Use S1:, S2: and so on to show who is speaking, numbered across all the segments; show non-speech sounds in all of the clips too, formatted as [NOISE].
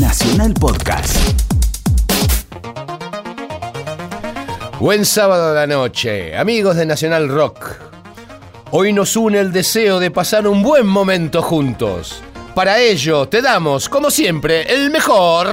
S1: Nacional Podcast.
S2: Buen sábado de la noche, amigos de Nacional Rock. Hoy nos une el deseo de pasar un buen momento juntos. Para ello, te damos, como siempre, el mejor.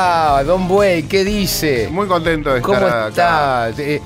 S2: ¿Cómo Don Buey? ¿Qué dice?
S3: Muy contento de
S2: ¿Cómo
S3: estar acá.
S2: está? Eh,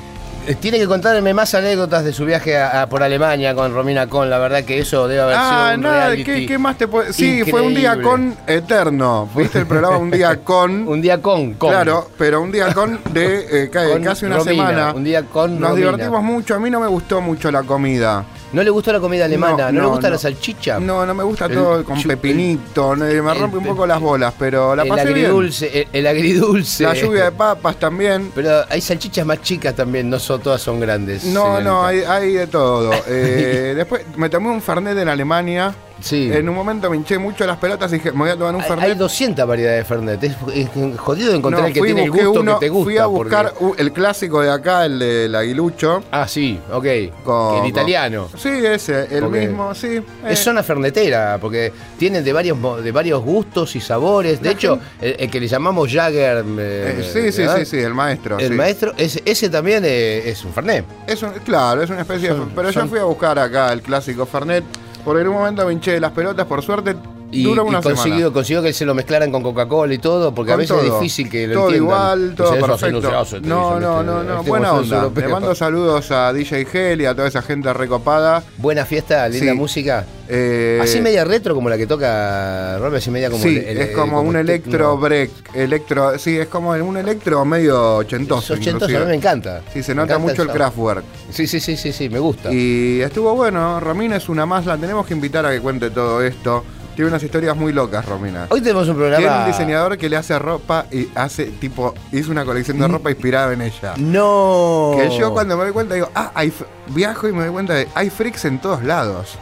S2: eh, tiene que contarme más anécdotas de su viaje a- a- por Alemania con Romina Con. La verdad que eso debe haber sido
S3: Ah,
S2: un
S3: nada, ¿qué, qué más te puede...? Sí, fue un día con eterno. ¿Viste el programa Un día [LAUGHS] con...?
S2: Un día con, con.
S3: Claro, pero un día con de eh, [LAUGHS]
S2: Con
S3: casi una
S2: Romina,
S3: semana.
S2: un día con
S3: Nos
S2: Romina.
S3: divertimos mucho. A mí no me gustó mucho la comida.
S2: ¿No le gustó la comida alemana? ¿No,
S3: No,
S2: le gusta
S3: no.
S2: la salchicha?
S3: No, no me gusta
S2: El
S3: todo con pepinito. me rompe un poco las bolas, pero la
S2: el
S3: pasé bien.
S2: agridulce, el, el agridulce.
S3: La lluvia de papas también.
S2: Pero hay salchichas más chicas también, no son, todas son grandes.
S3: No, no, hay, hay de todo. [LAUGHS] Eh, después me tomé un Fernet en Alemania.
S2: Sí.
S3: En un momento me hinché mucho las pelotas y dije, me voy a tomar un Fernet.
S2: Hay 200 variedades de Fernet. Es, es jodido encontrar
S3: No,
S2: el que tiene el gusto
S3: uno,
S2: que te gusta.
S3: Fui a buscar
S2: porque-
S3: el clásico de acá, el del aguilucho.
S2: Ah, sí, ok.
S3: con-
S2: el italiano.
S3: con- Sí, ese, el mismo, sí. eh.
S2: Es zona fernetera, porque tienen de varios de varios gustos y sabores. De
S3: La
S2: hecho, el, el que le llamamos Jagger. eh,
S3: Eh, sí, sí, sí, sí, el maestro.
S2: El
S3: sí.
S2: maestro, ese, ese también es un Fernet.
S3: Es un- claro, es una especie
S2: Son-
S3: de. Pero
S2: son-
S3: yo fui a buscar acá el clásico Fernet. En un momento me hinché las pelotas, por suerte.
S2: Y,
S3: duró
S2: y
S3: una
S2: consiguió,
S3: semana.
S2: consiguió que se lo mezclaran con Coca-Cola y todo, porque a veces es
S3: todo.
S2: difícil que lo
S3: Todo
S2: entiendan.
S3: igual, todo
S2: "Eso así
S3: perfecto.
S2: no se hace", te
S3: no,
S2: dicen,
S3: no, no, no,
S2: Este
S3: buena onda.
S2: europeo.
S3: Le mando saludos a DJ Gel y a toda esa gente recopada.
S2: Buena fiesta, linda
S3: Sí.
S2: música.
S3: Eh,
S2: así media retro como la que toca Robert, así media como
S3: sí,
S2: el- el-
S3: es como, un
S2: el
S3: electro break, electro, sí, es como un electro medio ochentoso.
S2: Es ochentoso, a mí me encanta.
S3: Sí, se
S2: Me
S3: nota mucho el
S2: sound.
S3: Kraftwerk.
S2: Sí, sí, sí, sí, sí, me gusta.
S3: Y estuvo bueno, es una más, la tenemos que invitar a que cuente todo esto. Tiene unas historias muy locas, Romina.
S2: Hoy tenemos un
S3: Tiene
S2: programa.
S3: un diseñador que le hace ropa y hace tipo, hizo una colección de ropa inspirada en ella.
S2: No.
S3: Que yo cuando me doy cuenta digo, ah, hay viajo y me doy cuenta de, hay freaks en todos lados.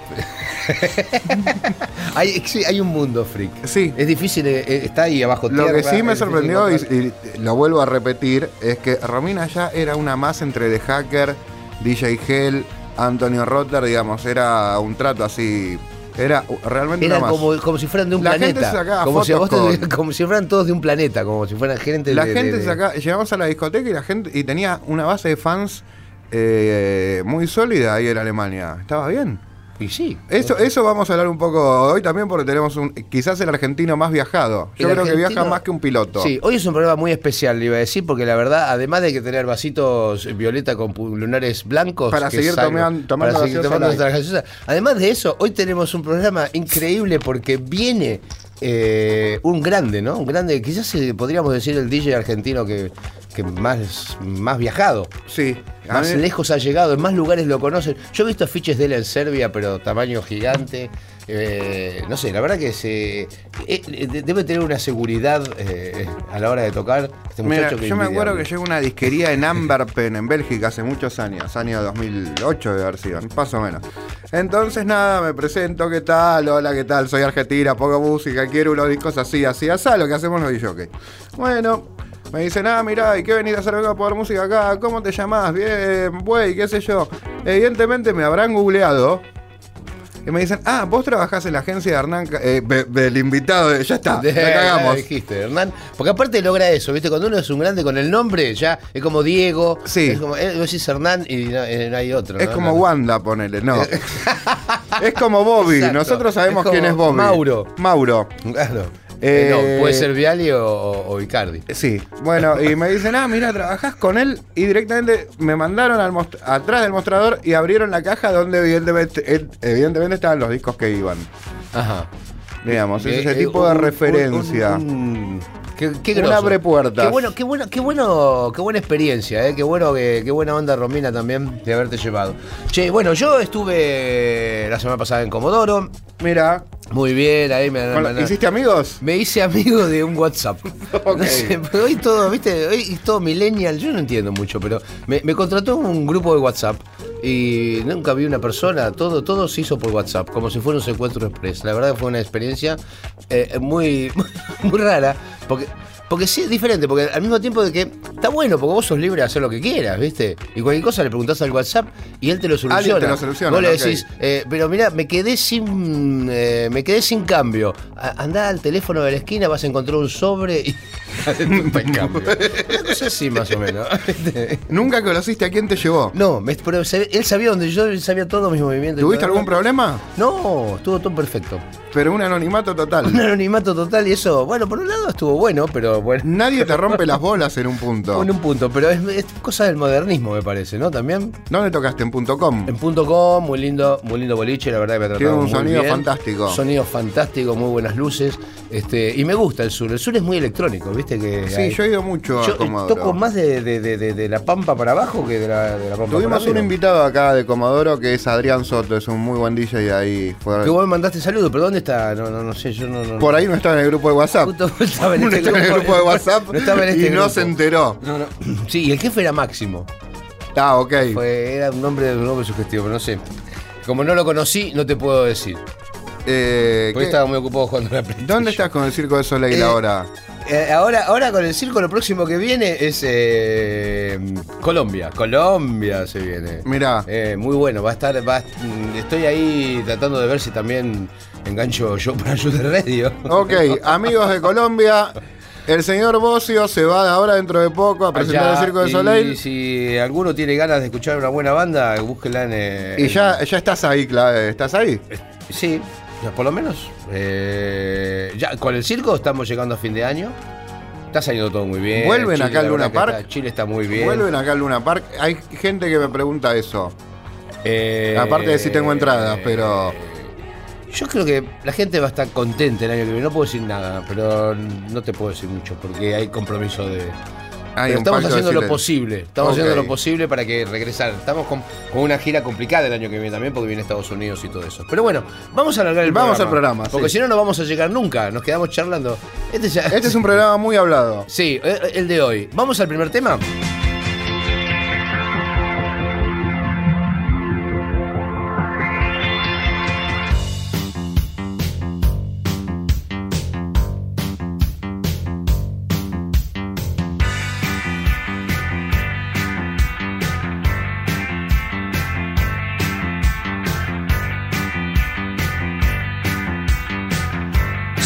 S3: [LAUGHS]
S2: Hay, sí, hay un mundo freak.
S3: Sí.
S2: Es difícil, eh, eh, está ahí abajo
S3: Lo que sí me sorprendió y, y lo vuelvo a repetir es que Romina ya era una más entre The Hacker, DJ Hell, Antonio Rotter, digamos, era un trato así, era realmente
S2: Era
S3: una
S2: como, como si fueran de un
S3: La gente
S2: planeta.
S3: se sacaba
S2: como, si a vos te- como si fueran todos de un planeta, como si fueran gente
S3: La
S2: de-
S3: gente
S2: de- de-
S3: se saca- llegamos a la discoteca y la gente y tenía una base de fans eh, muy sólida ahí en Alemania. Estaba bien.
S2: Y sí.
S3: Eso, eso vamos a hablar un poco hoy también porque tenemos un quizás el argentino más viajado. Yo
S2: El
S3: creo que viaja más que un piloto.
S2: Sí, hoy es un programa muy especial, le iba a decir, porque la verdad, además de que tener vasitos violeta con lunares blancos.
S3: Para seguir tomando
S2: para seguir tomando
S3: light.
S2: nuestra gaseosa. Además de eso, hoy tenemos un programa increíble porque viene eh, un grande, ¿no? Un grande, quizás eh, podríamos decir el DJ argentino que, que más, más viajado.
S3: Sí.
S2: Más lejos ha llegado, en más lugares lo conocen. Yo he visto afiches de él en Serbia, pero tamaño gigante. Eh, no sé, la verdad que se eh, debe tener una seguridad eh, a la hora de tocar. Este
S3: Mira, yo me acuerdo que llegó una disquería en Amberpen, en Bélgica, hace muchos años, año 2008 de haber sido, más o menos. Entonces, nada, me presento, ¿qué tal? Hola, ¿qué tal? Soy argentina, pongo música, quiero unos discos así, así, así, lo que hacemos los DJs. Bueno, me dicen, ah, mirá, ¿y qué venís a hacer acá a poner música acá? ¿Cómo te llamás? Bien, güey, qué sé yo. Evidentemente me habrán googleado. Y me dicen, ah, vos trabajás en la agencia de Hernán, eh, del invitado, de- ya está, [LAUGHS] la cagamos.
S2: dijiste, Hernán. Porque aparte logra eso, ¿viste? Cuando uno es un grande con el nombre, ya es como Diego.
S3: Sí.
S2: Es como, eh, vos decís Hernán y no, eh, no hay otro.
S3: Es
S2: ¿no?
S3: como. Wanda, ponele, no. [LAUGHS] es como Bobby,
S2: Exacto.
S3: nosotros sabemos
S2: Es
S3: quién es Bobby.
S2: Mauro.
S3: Mauro.
S2: Claro.
S3: Eh,
S2: no, puede ser Viali o, o Icardi.
S3: Sí, bueno, y me dicen, ah, mira, trabajás con él. Y directamente me mandaron al atrás del mostrador y abrieron la caja donde evidentemente, eh, evidentemente estaban los discos que iban.
S2: Ajá.
S3: Digamos, es
S2: Eh,
S3: ese
S2: eh,
S3: tipo
S2: un-
S3: de referencia.
S2: un- un- qué, qué
S3: abre puertas.
S2: Qué bueno, qué bueno, qué bueno, qué buena experiencia, eh, qué bueno, que- qué buena onda Romina también de haberte llevado. Che, bueno, yo estuve la semana pasada en Comodoro,
S3: Mira,
S2: muy bien, ahí me, me-
S3: ¿hiciste amigos?
S2: me hice amigo de un WhatsApp. [LAUGHS]
S3: Ok.
S2: No sé, pero hoy todo, viste, hoy es todo millennial, yo no entiendo mucho, pero me, me contrató un grupo de WhatsApp y nunca vi una persona, todo, todo se hizo por WhatsApp, como si fuera un secuestro express. La verdad fue una experiencia eh, muy, [LAUGHS] muy rara, porque porque sí es diferente, porque al mismo tiempo de que está bueno, porque vos sos libre de hacer lo que quieras, ¿viste? Y cualquier cosa le preguntás al WhatsApp y él te lo soluciona.
S3: Alguien te lo soluciona,
S2: Vos le decís, eh, pero mira, me quedé sin eh, me quedé sin cambio. Andá al teléfono de la esquina, vas a encontrar un sobre y [LAUGHS] [LAUGHS] el cambio. Una cosa así más o menos. [LAUGHS]
S3: ¿Nunca conociste a quién te llevó?
S2: No, me- pero él sabía donde yo, él sabía todos mis movimientos.
S3: ¿Tuviste algún problema?
S2: No, estuvo todo perfecto.
S3: Pero un anonimato
S2: Un
S3: total.
S2: anonimato total y eso, bueno, por un lado estuvo bueno, pero bueno.
S3: Nadie te rompe las [LAUGHS] bolas en un punto.
S2: En un punto, pero es, es cosa del modernismo, me parece, ¿no? También.
S3: ¿Dónde tocaste? En punto .com.
S2: En punto com, muy lindo, muy lindo boliche, la verdad que me ha tratado
S3: Tiene un
S2: muy
S3: sonido
S2: bien.
S3: fantástico.
S2: Sonido fantástico, muy buenas luces. Este, y me gusta el sur. El sur es muy electrónico, ¿viste? que
S3: Sí,
S2: hay-
S3: yo he ido mucho a
S2: Yo, eh,
S3: Comodoro.
S2: toco más de, de- de- de- de la pampa para abajo que de la, la pampa
S3: Tuvimos
S2: para
S3: un invitado acá de Comodoro que es Adrián Soto, es un muy buen DJ y ahí fue.
S2: Que vos me mandaste saludos, pero ¿dónde está? No, no, no sé, yo no. no
S3: Por ahí no estaba en el grupo de WhatsApp.
S2: Justo estaba en [LAUGHS] este
S3: el grupo de WhatsApp
S2: no estaba en este
S3: y no se enteró.
S2: No, no. Sí, y el jefe era Máximo.
S3: Ah, ok.
S2: Fue, era un nombre, un nombre sugestivo, pero no sé. Como no lo conocí, no te puedo decir.
S3: Eh,
S2: Porque
S3: ¿qué-
S2: estaba muy ocupado jugando la PlayStation.
S3: ¿Dónde estás con el Circo de Soleil
S2: Eh,
S3: ahora?
S2: Eh, ahora, ahora con el circo lo próximo que viene es eh, Colombia. Colombia se viene.
S3: Mirá.
S2: Muy bueno, va a estar. Va, estoy ahí tratando de ver si también engancho yo para [LAUGHS] de Radio.
S3: Ok, amigos de Colombia, el señor Bocio se va ahora dentro de poco a presentar
S2: Allá,
S3: el Circo de
S2: y
S3: Soleil.
S2: si alguno tiene ganas de escuchar una buena banda, búsquela en. eh,
S3: Y ya, ya estás ahí, Cla- ¿estás ahí?
S2: Sí, ya por lo menos. eh, ya con el circo estamos llegando a fin de año. Está saliendo todo muy bien.
S3: ¿Vuelven
S2: Chile,
S3: acá al Luna Park?
S2: está- Chile está muy bien.
S3: Vuelven acá al Luna Park. Hay gente que me pregunta eso.
S2: Eh,
S3: Aparte de si tengo entradas, pero-
S2: Yo creo que la gente va a estar contenta el año que viene. No puedo decir nada, pero no te puedo decir mucho porque hay compromiso de.
S3: Hay
S2: Pero estamos haciendo lo posible. Estamos haciendo lo posible para que regresar. Estamos con, con una gira complicada el año que viene también porque viene Estados Unidos y todo eso. Pero bueno, vamos a alargar el
S3: Vamos
S2: programa.
S3: al programa,
S2: Porque
S3: sí.
S2: si no, no vamos a llegar nunca. Nos quedamos charlando. Este, ya-
S3: Este es un [LAUGHS] programa muy hablado.
S2: Sí, eh, el de hoy. ¿Vamos al primer tema?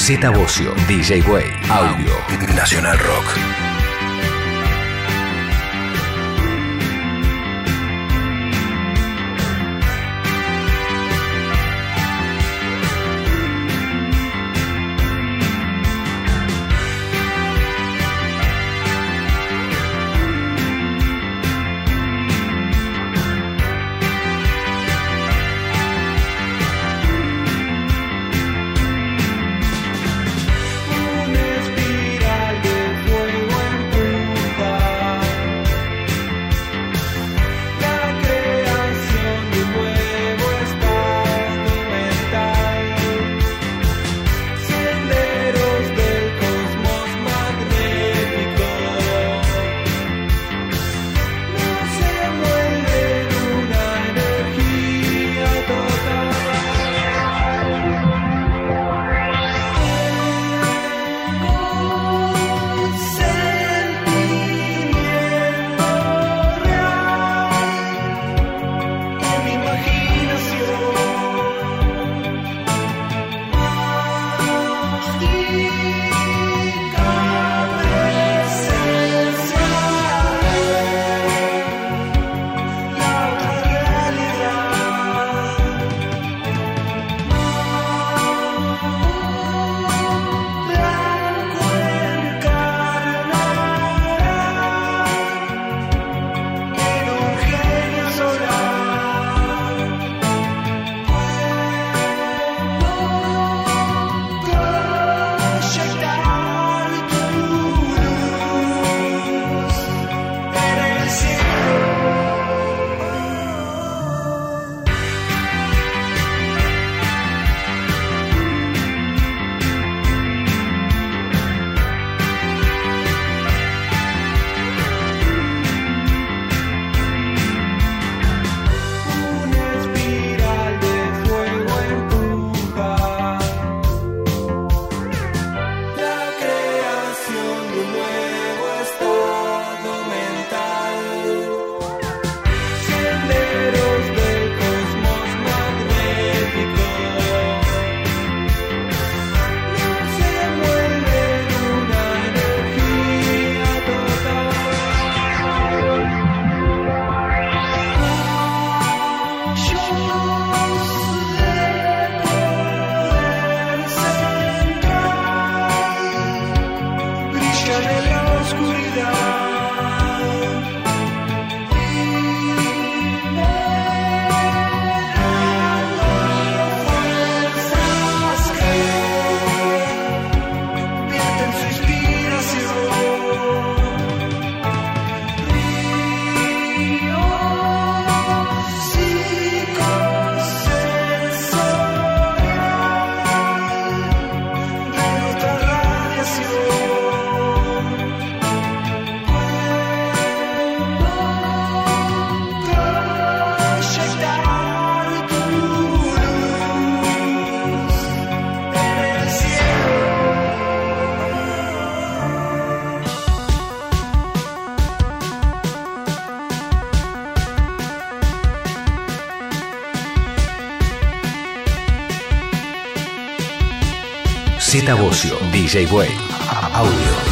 S1: Z Bocio, DJ Way, Audio, Nacional Rock.
S4: DJ Way, audio.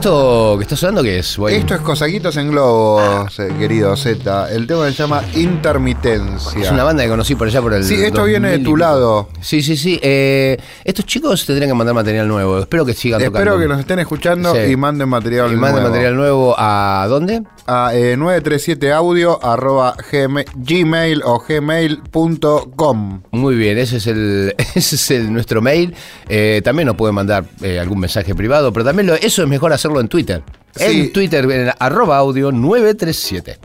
S2: ¿Esto que está sonando qué es, güey?
S3: Esto es Cosaquitos en Globos, eh, querido Z. El tema se llama Intermitencia.
S2: Es una banda que conocí por allá por el.
S3: Sí, esto viene de
S2: 2000 y
S3: tu lado.
S2: Sí, sí, sí. Eh, estos chicos tendrían que mandar material nuevo. Espero que sigan
S3: Espero
S2: tocando.
S3: que nos estén escuchando
S2: Sí.
S3: y manden material
S2: Y manden
S3: nuevo.
S2: material nuevo a dónde?
S3: A eh, 937audio arroba gmail, gmail o gmail.com.
S2: Muy bien, ese es el, [LAUGHS] ese es el nuestro mail. Eh, también nos pueden mandar eh, algún mensaje privado, pero también lo- eso es mejor hacerlo en Twitter.
S3: Sí.
S2: En Twitter, en arroba audio 937.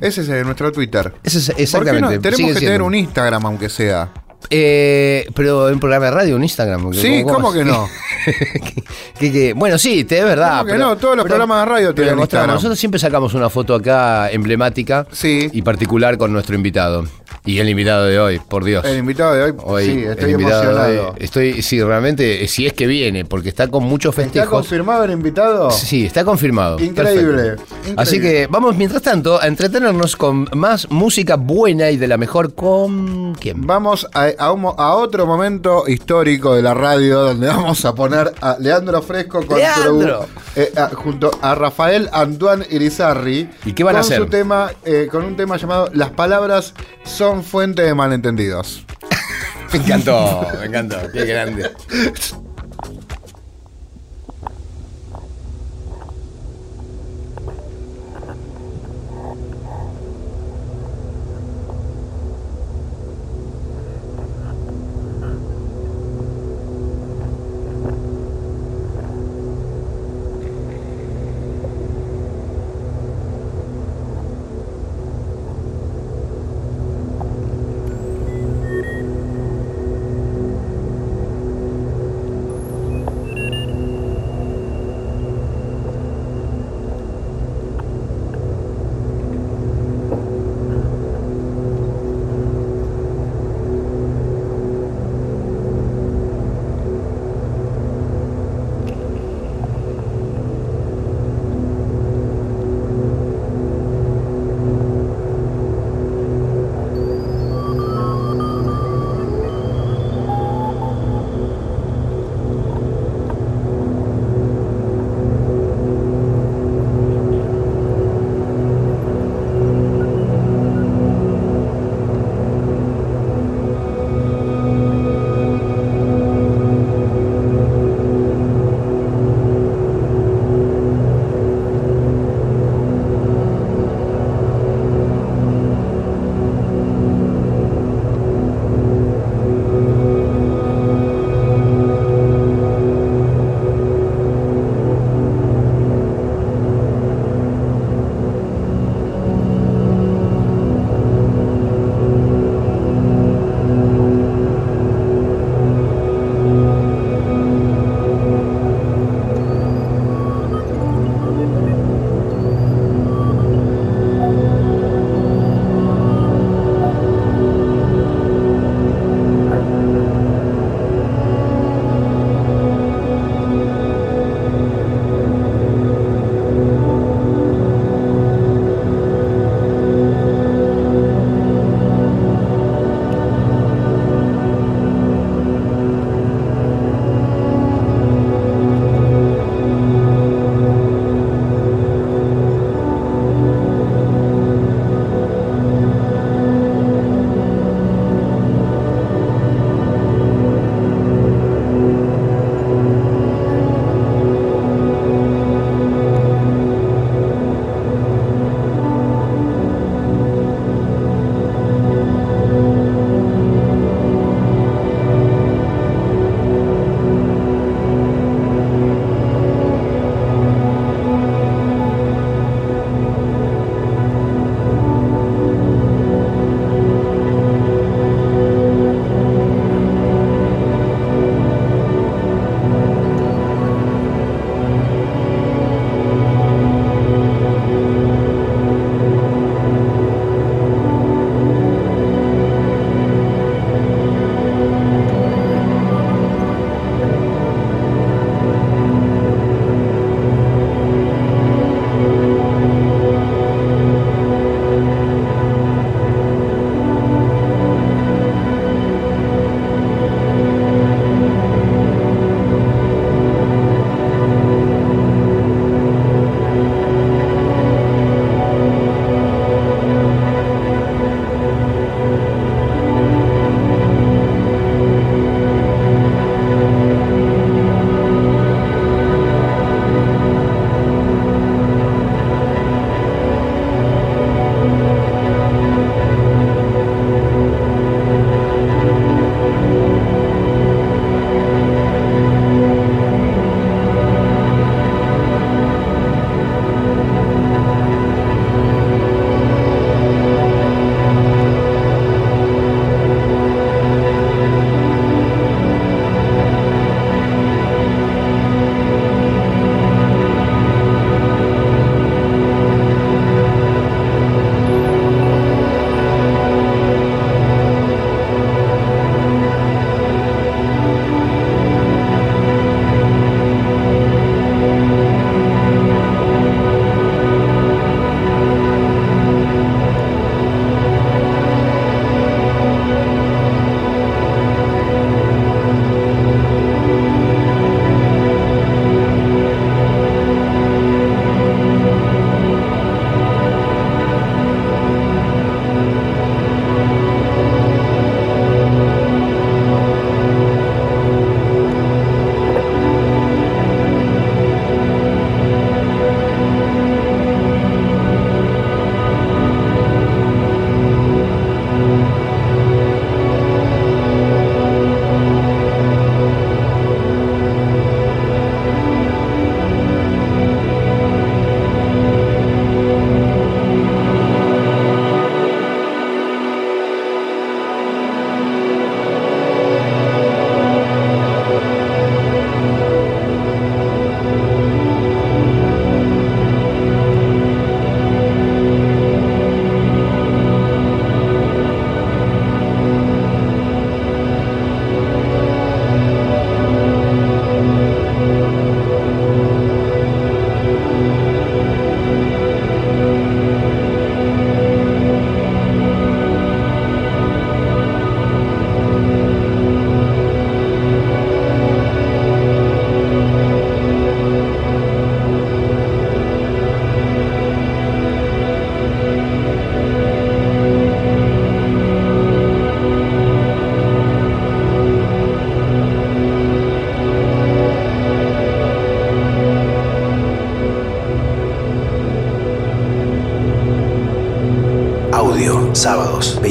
S3: Ese es nuestro Twitter.
S2: Ese es
S3: ¿Por qué
S2: exactamente.
S3: no? Tenemos
S2: sigue
S3: que
S2: siendo.
S3: tener un Instagram, aunque sea.
S2: Eh, pero en programa de radio, un Instagram.
S3: Sí, ¿cómo que no? [LAUGHS]
S2: que- que- bueno, sí, te- es verdad.
S3: ¿Cómo que
S2: pero-
S3: no? Todos los
S2: pero-
S3: programas de radio tienen. Instagram.
S2: Nosotros siempre sacamos una foto acá emblemática
S3: Sí.
S2: y particular con nuestro invitado. Y el invitado de hoy, por Dios.
S3: El invitado de hoy,
S2: Hoy,
S3: sí, estoy emocionado.
S2: hoy, estoy, sí, realmente, si es que viene, porque está con muchos
S3: ¿Está
S2: festejos.
S3: confirmado el invitado?
S2: Sí, está confirmado.
S3: Increíble, increíble.
S2: Así que vamos, mientras tanto, a entretenernos con más música buena y de la mejor con. ¿Quién?
S3: Vamos a, a un a otro momento histórico de la radio donde [LAUGHS] vamos a poner a Leandro Fresco con
S2: ¡Leandro!
S3: su- eh, a- junto a Rafael Antoine Irizarri.
S2: ¿Y qué van a
S3: con
S2: hacer?
S3: Su tema, eh, con un tema llamado Las palabras son fuente de malentendidos. [LAUGHS]
S2: Me encantó, me encantó. Qué grande. [LAUGHS]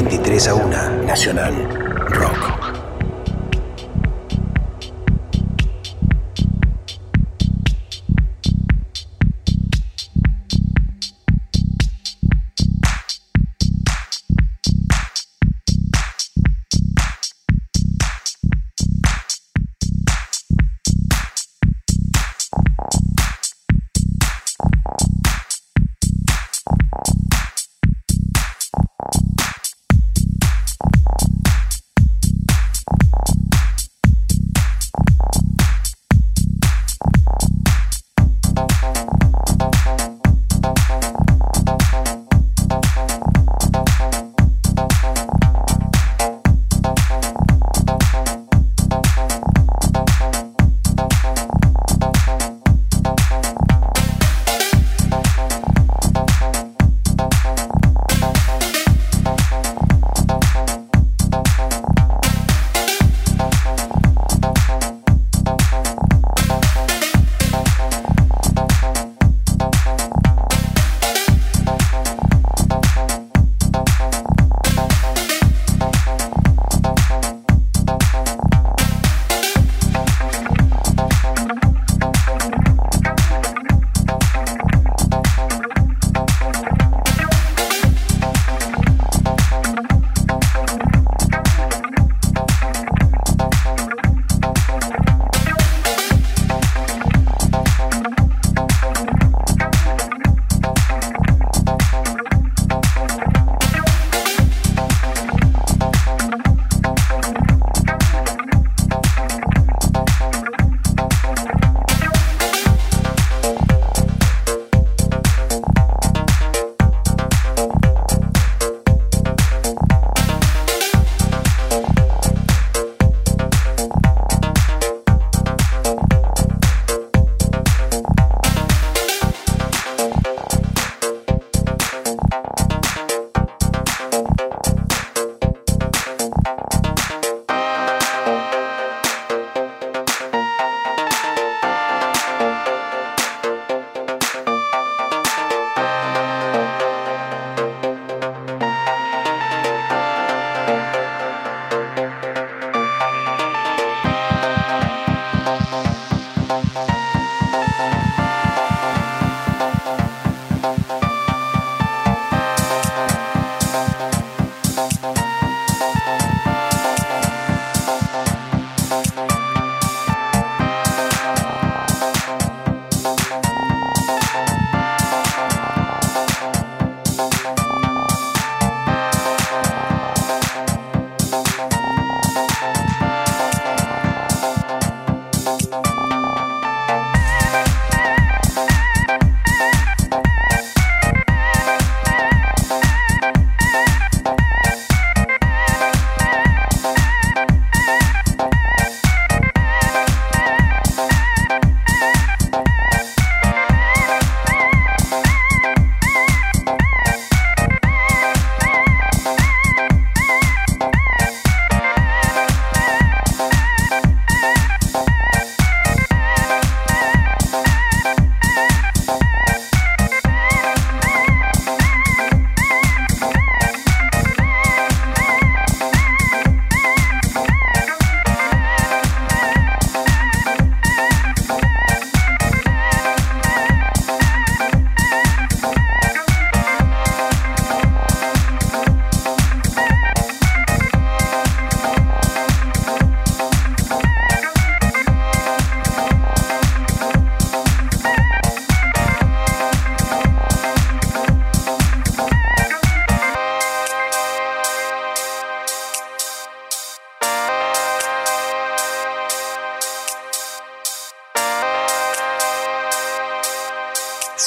S1: 23 a 1. Nacional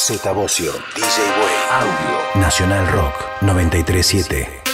S1: Bocio, DJ Way, Audio, Nacional Rock 937.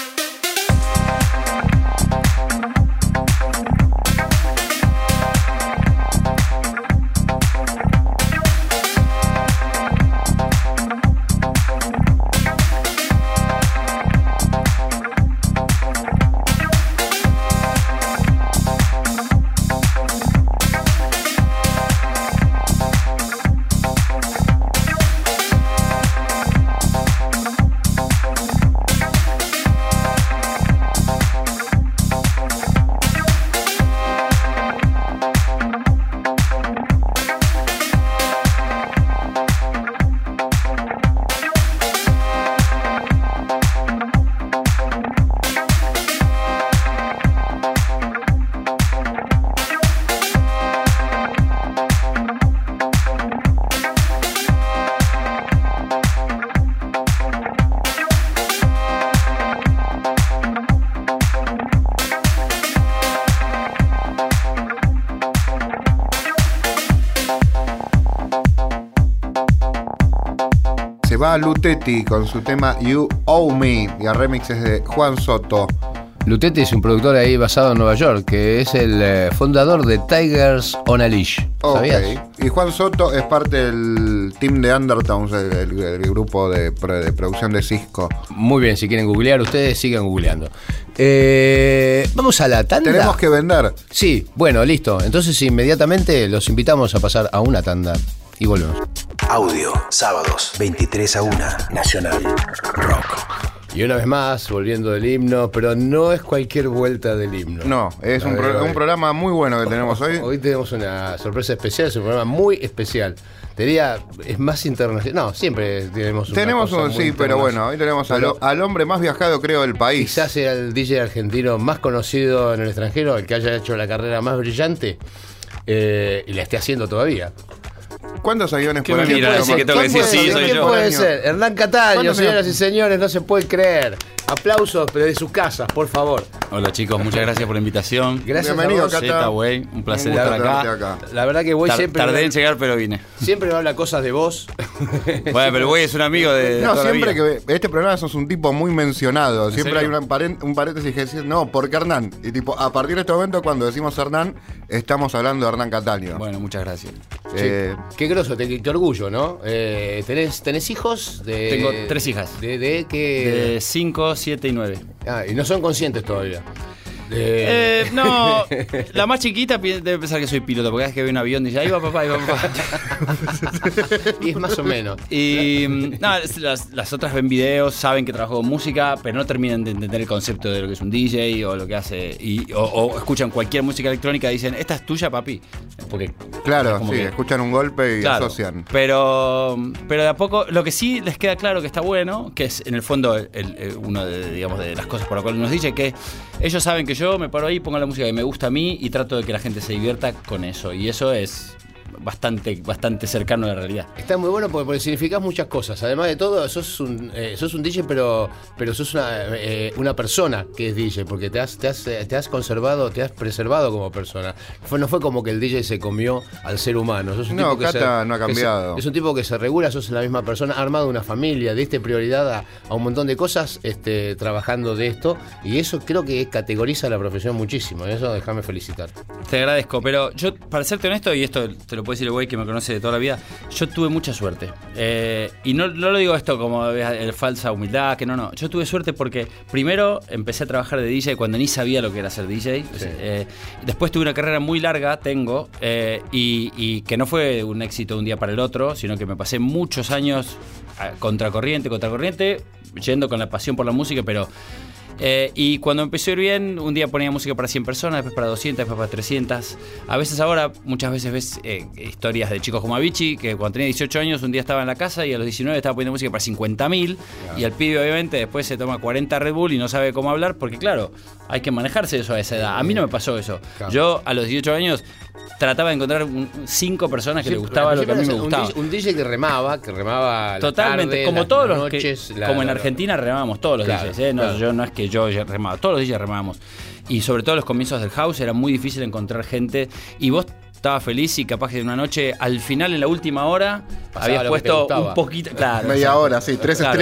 S3: Lutetti con su tema You Owe Me y el remix es de Juan Soto.
S2: Lutetti es un productor ahí basado en Nueva York, que es el eh, fundador de Tigers on a Leash.
S3: Y Juan Soto es parte del team de Undertones, el, grupo de producción de Cisco.
S2: Muy bien, si quieren googlear, ustedes sigan googleando. Eh, vamos a la tanda.
S3: Tenemos que vender.
S2: Sí, bueno, listo. Entonces inmediatamente los invitamos a pasar a una tanda y volvemos.
S1: Audio, sábados, 23 a 1. Nacional Rock.
S2: Y una vez más, volviendo del himno, pero no es cualquier vuelta del himno.
S3: No, es un,
S2: ver,
S3: pro-
S2: a ver.
S3: un programa muy bueno que tenemos hoy.
S2: Hoy tenemos una sorpresa especial, es un programa muy especial. Te diría, es más internacional. No, siempre tenemos una
S3: Tenemos
S2: cosa
S3: un,
S2: muy
S3: sí, pero bueno, hoy tenemos al hombre más viajado, creo, del país.
S2: Quizás sea el DJ argentino más conocido en el extranjero, el que haya hecho la carrera más brillante eh, y la esté haciendo todavía.
S3: ¿Cuántos aviones
S5: ¿Qué
S3: por año
S5: mira? Así que tengo que decir
S3: ¿Cuántos
S5: sí, soy
S2: ¿Quién
S5: yo.
S3: por
S2: puede ser? Hernán Cataño,
S3: ¿Cuántos
S2: señoras y señores, no se puede creer. Aplausos, pero de sus casas, por favor.
S5: Hola chicos, muchas gracias por la invitación.
S2: Gracias
S3: Bienvenido,
S2: a vos.
S3: Cata.
S5: Zeta, güey, un placer estar acá.
S3: acá.
S2: La verdad que voy
S5: Tar-
S2: siempre.
S5: tardé en llegar, pero vine.
S2: Siempre me habla cosas de vos. [LAUGHS]
S5: Bueno, pero güey es un amigo de.
S3: No,
S5: toda la
S3: siempre
S5: vida.
S3: que este programa sos un tipo muy mencionado. Siempre hay un paréntesis que dice, no, porque Hernán. Y tipo, a partir de este momento, cuando decimos Hernán, estamos hablando de Hernán Cataño.
S5: Bueno, muchas gracias.
S3: Eh,
S2: Qué groso, te, qué orgullo, ¿no? Eh, ¿tenés, ¿Tenés hijos? De,
S5: Tengo tres hijas.
S2: ¿De, de qué?
S5: De 5, 7 y 9.
S2: Ah, y no son conscientes todavía.
S5: Eh, no, [LAUGHS] la más chiquita pi- debe pensar que soy piloto, porque cada vez que ve un avión dice, ahí va papá, ahí va papá.
S2: y [LAUGHS] es más o menos.
S5: Y mm, es- las, las otras ven videos, saben que trabajo con música, pero no terminan de entender el concepto de lo que es un DJ o lo que hace. Y, o, o escuchan cualquier música electrónica y dicen, esta es tuya, papi. Porque
S3: claro,
S5: es como
S3: sí,
S5: que-
S3: escuchan un golpe y
S5: Claro,
S3: asocian.
S5: Pero, pero de a poco, lo que sí les queda claro que está bueno, que es en el fondo el- el- uno de, digamos, de las cosas por las cuales nos dice que ellos saben que yo me paro ahí, pongo la música que me gusta a mí y trato de que la gente se divierta con eso. Y eso es bastante, bastante cercano a la realidad.
S2: Está muy bueno porque, porque significas muchas cosas. Además de todo, sos un, eh, sos un DJ, pero, pero sos una, eh, una persona que es DJ, porque te has, te, has, eh, te has conservado, te has preservado como persona. Fue, no fue como que el DJ se comió al ser humano. Sos un
S3: No,
S2: tipo que
S3: Cata
S2: se-
S3: no ha
S2: que se-
S3: cambiado.
S2: es un tipo que se regula, sos la misma persona, ha armado una familia, diste prioridad a, a un montón de cosas este, trabajando de esto. Y eso creo que categoriza la profesión muchísimo. Y eso déjame felicitar.
S5: Te agradezco, pero yo, para serte honesto, y esto te lo puede decir el güey que me conoce de toda la vida, yo tuve mucha suerte. Eh, y no, no lo digo esto como eh, falsa humildad, que no, no. Yo tuve suerte porque primero empecé a trabajar de DJ cuando ni sabía lo que era ser DJ. Eh, después tuve una carrera muy larga, tengo, eh, y, y que no fue un éxito de un día para el otro, sino que me pasé muchos años a- contracorriente, contracorriente, yendo con la pasión por la música, pero eh, y cuando empezó a ir bien, un día ponía música para 100 personas, después para 200, después para 300. A veces ahora, muchas veces ves eh, historias de chicos como Avicii, que cuando tenía 18 años un día estaba en la casa y a los 19 estaba poniendo música para 50.000 y el pibe obviamente después se toma 40 Red Bull y no sabe cómo hablar porque claro, hay que manejarse eso a esa edad. A mí no me pasó eso.
S2: Claro.
S5: Yo a los 18 años trataba de encontrar un- cinco personas que le gustaba lo que a mí me
S2: Un
S5: gustaba.
S2: DJ, un DJ que remaba, que remaba la
S5: Totalmente,
S2: tarde,
S5: como
S2: las
S5: todos los
S2: noches,
S5: que,
S2: la-
S5: como en
S2: la-
S5: Argentina remábamos todos los
S2: Claro,
S5: DJs, ¿eh? no,
S2: claro.
S5: yo no es que yo remaba, todos los DJs remábamos. Y sobre todo los comienzos del house era muy difícil encontrar gente y vos estabas feliz y capaz que de una noche, al final en la última hora,
S2: Pasaba
S5: habías puesto un poquito, claro.
S3: Media hora, sí, tres
S5: Claro,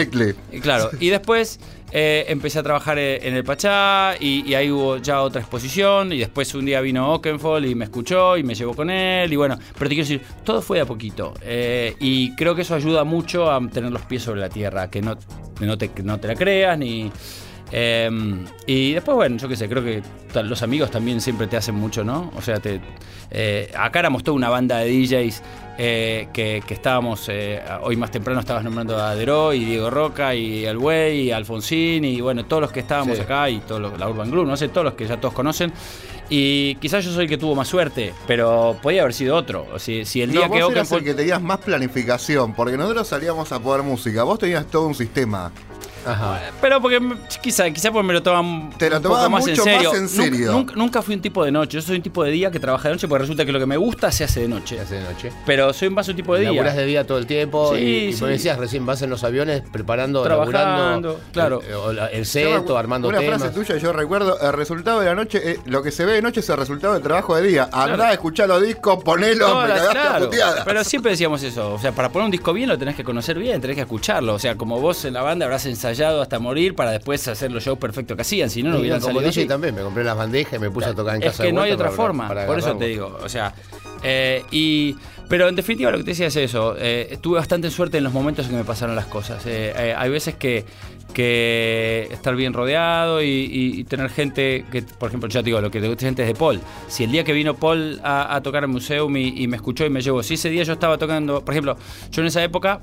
S5: Claro, y después eh, empecé a trabajar eh, en el Pachá y, ahí hubo ya otra exposición y después un día vino Okenfold y me escuchó y me llevó con él y bueno, pero te quiero decir, todo fue de a poquito eh, y creo que eso ayuda mucho a tener los pies sobre la tierra, que no, no, te, no te la creas ni... eh, y después, bueno, yo qué sé, creo que los amigos también siempre te hacen mucho, ¿no? O sea, te, eh, acá éramos toda una banda de DJs eh, que, que estábamos, eh, hoy más temprano estabas nombrando a Dero y Diego Roca y El Güey y Alfonsín y bueno, todos los que estábamos
S2: Sí.
S5: acá y todos la Urban Group, no sé, todos los que ya todos conocen. Y quizás yo soy el que tuvo más suerte, pero podía haber sido otro. Si, si el día
S3: No,
S5: que
S3: vos eras
S5: Okenfold-
S3: el que tenías más planificación, porque nosotros salíamos a poder música. Vos tenías todo un sistema.
S2: Ajá.
S5: Pero porque quizá, quizá porque me lo toman
S3: Te lo
S5: un poco más
S3: mucho
S5: en serio.
S3: más en serio.
S5: Nunca, nunca fui un tipo de noche. Yo soy un tipo de día que trabaja de noche porque resulta que lo que me gusta se hace de noche.
S2: ¿Qué hace de noche?
S5: Pero soy más un tipo de día.
S2: Laburás de día todo el tiempo
S5: Sí,
S2: y, y
S5: sí.
S2: decías recién vas en los aviones preparando,
S5: Trabajando,
S2: laburando,
S5: claro.
S2: el, la- el
S3: Yo acu-
S2: armando
S3: Una
S2: temas.
S3: frase tuya, yo recuerdo, el resultado de la noche, eh, lo que se ve de noche es el resultado del trabajo de día. Andá
S5: Claro.
S3: a escuchar los discos, ponelo, me a
S5: pero siempre decíamos eso. O sea, para poner un disco bien lo tenés que conocer bien, tenés que escucharlo. O sea, como vos en la banda habrás ensayado hasta morir para después hacer los shows perfectos que hacían. Si no, no hubieran
S2: como
S5: salido así.
S2: también, me compré las bandejas y me puse a tocar en
S5: Es
S2: casa
S5: que
S2: de
S5: no hay otra
S2: para-
S5: forma,
S2: para
S5: por eso te digo. O sea, eh, y. Pero en definitiva lo que te decía es eso. eh, tuve bastante suerte en los momentos en que me pasaron las cosas. Eh, eh, hay veces que, que estar bien rodeado y, y- y tener gente que, por ejemplo, ya te digo, lo que te gusta gente es de Paul. Si el día que vino Paul a, a tocar al museo y, y me escuchó y me llevó, si ese día yo estaba tocando, por ejemplo, yo en esa época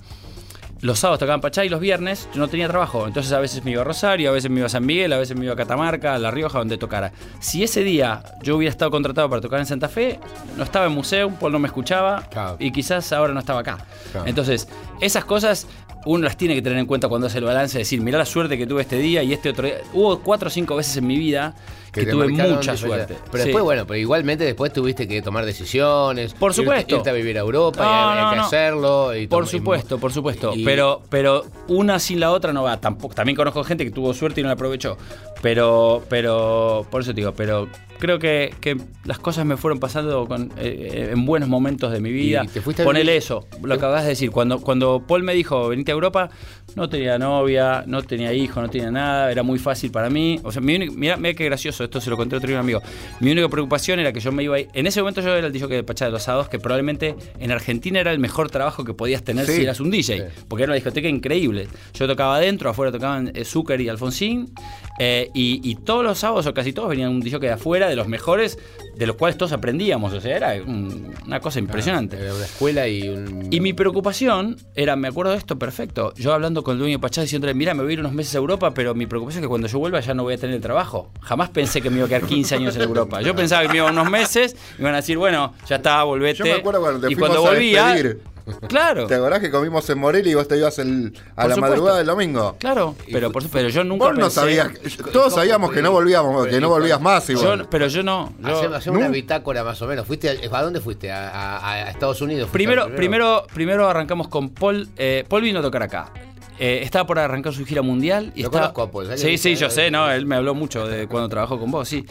S5: los sábados tocaban Pachá y los viernes yo no tenía trabajo. Entonces a veces me iba a Rosario, a veces me iba a San Miguel, a veces me iba a Catamarca, a La Rioja, donde tocara. Si ese día yo hubiera estado contratado para tocar en Santa Fe, no estaba en museo, Paul no me escuchaba
S2: Claro.
S5: y quizás ahora no estaba acá.
S2: Claro.
S5: Entonces, esas cosas uno las tiene que tener en cuenta cuando hace el balance, decir, mirá la suerte que tuve este día y este otro día. Hubo cuatro o cinco veces en mi vida que, tuve mucha suerte.
S2: Pero
S5: Sí.
S2: después, bueno, pero igualmente después tuviste que tomar decisiones.
S5: Por supuesto.
S2: Irte, a vivir a Europa y
S5: No, no, no.
S2: hacerlo. y
S5: Por supuesto, por supuesto.
S2: y-
S5: Pero, pero una sin la otra no va. Tampoco, también conozco gente que tuvo suerte y no la aprovechó. Pero, pero, por eso te digo, pero creo que, que las cosas me fueron pasando con, eh, en buenos momentos de mi vida.
S2: Y te fuiste a
S5: Ponele
S2: vivir-
S5: eso, lo acabas de decir. Cuando, cuando Paul me dijo, venite a Europa, no tenía novia, no tenía hijo, no tenía nada, era muy fácil para mí. O sea, mi mira qué gracioso, esto se lo conté otro día a un amigo. Mi única preocupación era que yo me iba a ir. En ese momento yo era el DJ de Pachá de los Sábados, que probablemente en Argentina era el mejor trabajo que podías tener
S3: Sí.
S5: si eras un DJ.
S2: Sí.
S5: Porque era una discoteca increíble. Yo tocaba adentro, afuera tocaban eh, Zucker y Alfonsín. eh, y, y todos los sábados, o casi todos, venían un DJ de afuera, de los mejores, de los cuales todos aprendíamos. O sea, era un- una cosa impresionante.
S2: Era una escuela y un.
S5: Y mi preocupación era, me acuerdo de esto perfecto, yo hablando con el dueño de Pachá diciéndole, mira, me voy a ir unos meses a Europa, pero mi preocupación es que cuando yo vuelva ya no voy a tener trabajo. Jamás pensé que me iba a quedar 15 años en Europa. Yo pensaba que me iba unos meses y me iban a decir, bueno, ya está, volvete.
S3: Yo me acuerdo cuando te
S5: y cuando
S3: a
S5: volvía,
S3: despedir.
S5: claro,
S3: ¿Te acordás que comimos en Morelia y vos te ibas el- a
S5: Por
S3: la
S5: supuesto.
S3: madrugada del domingo?
S5: claro, pero, por, pero yo nunca
S3: Vos no
S5: pensé-
S3: sabías, todos sabíamos que no volvíamos, que no volvías más igual.
S5: yo- pero yo no. yo-
S2: Hacemos hacemos una bitácora más o menos. ¿Fuiste a, ¿a dónde fuiste? ¿A, a- a Estados Unidos? ¿Fuiste
S5: Primero, primero, primero arrancamos con Paul. eh, Paul vino a tocar acá. Eh, estaba por arrancar su gira mundial. Y
S2: Lo
S5: estaba-
S2: conozco a.
S5: Sí, sí, yo sé, ¿no? Él me habló mucho de cuando trabajó con vos, sí.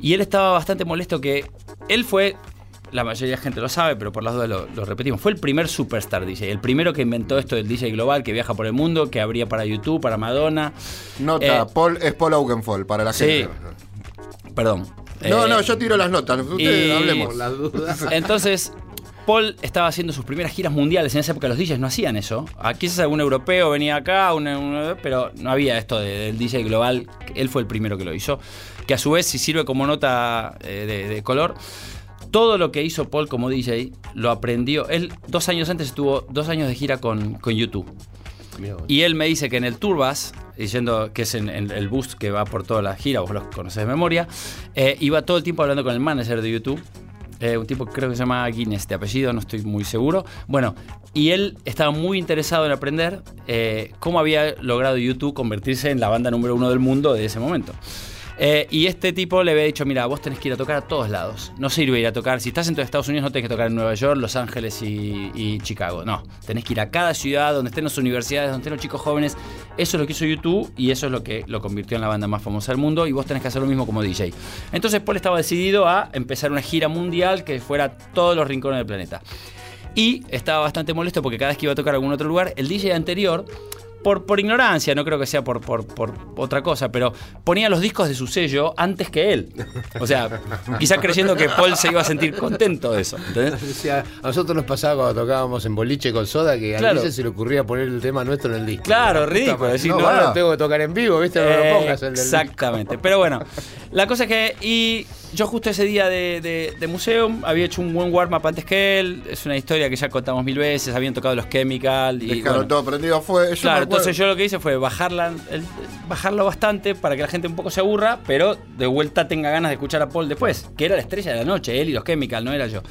S5: Y él estaba bastante molesto que él fue, la mayoría de la gente lo sabe, pero por las dudas lo, lo repetimos, fue el primer superstar DJ, el primero que inventó esto del DJ global, que viaja por el mundo, que abría para YouTube, para Madonna.
S3: Nota,
S5: Eh,
S3: Paul es Paul Augenfall para la
S5: Sí.
S3: gente.
S5: Perdón.
S3: No,
S5: Eh,
S3: no, yo tiro las notas. Ustedes
S5: y-
S3: hablemos.
S2: Las [LAUGHS] dudas.
S5: Entonces, Paul estaba haciendo sus primeras giras mundiales. En esa época los DJs no hacían eso. Aquí quizás algún europeo venía acá, un- un- pero no había esto de- del DJ global. Él fue el primero que lo hizo. Que a su vez, si sirve como nota eh, de, de color, todo lo que hizo Paul como DJ lo aprendió. Él dos años antes estuvo dos años de gira con, con YouTube. Y él me dice que en el Tour Bus, diciendo que es en, en el bus que va por toda la gira, vos lo conocés de memoria, eh, iba todo el tiempo hablando con el manager de YouTube. Eh, un tipo que creo que se llama Guinness de apellido, no estoy muy seguro. Bueno, y él estaba muy interesado en aprender eh, cómo había logrado YouTube convertirse en la banda número uno del mundo de ese momento. Eh, y este tipo le había dicho, mira, vos tenés que ir a tocar a todos lados. No sirve ir a tocar, si estás en Estados Unidos no tenés que tocar en Nueva York, Los Ángeles y, y Chicago. No, tenés que ir a cada ciudad donde estén las universidades, donde estén los chicos jóvenes. Eso es lo que hizo YouTube y eso es lo que lo convirtió en la banda más famosa del mundo y vos tenés que hacer lo mismo como DJ. Entonces Paul estaba decidido a empezar una gira mundial que fuera a todos los rincones del planeta. Y estaba bastante molesto porque cada vez que iba a tocar a algún otro lugar, el DJ anterior, por, por ignorancia, no creo que sea por, por, por otra cosa, pero ponía los discos de su sello antes que él. O sea, quizás creyendo que Paul se iba a sentir contento de eso. ¿entendés?
S2: Decía, a nosotros nos pasaba cuando tocábamos en boliche con soda que a
S5: Claro.
S2: veces se le ocurría poner el tema nuestro en el disco.
S5: Claro, ridículo, decir,
S2: no,
S5: no,
S2: ahora
S3: no.
S2: tengo que tocar en vivo, ¿viste? No
S5: Eh,
S2: lo pongas el del disco.
S5: Exactamente. Pero bueno, la cosa es que. Y yo justo ese día de, de, de museo había hecho un buen warm-up antes que él. Es una historia que ya contamos mil veces. Habían tocado los Chemical. Y, bueno,
S3: todo prendido fue.
S5: Claro, entonces yo lo que hice fue bajarla, el- bajarlo bastante para que la gente un poco se aburra, pero de vuelta tenga ganas de escuchar a Paul después, que era la estrella de la noche, él y los Chemical, no era yo.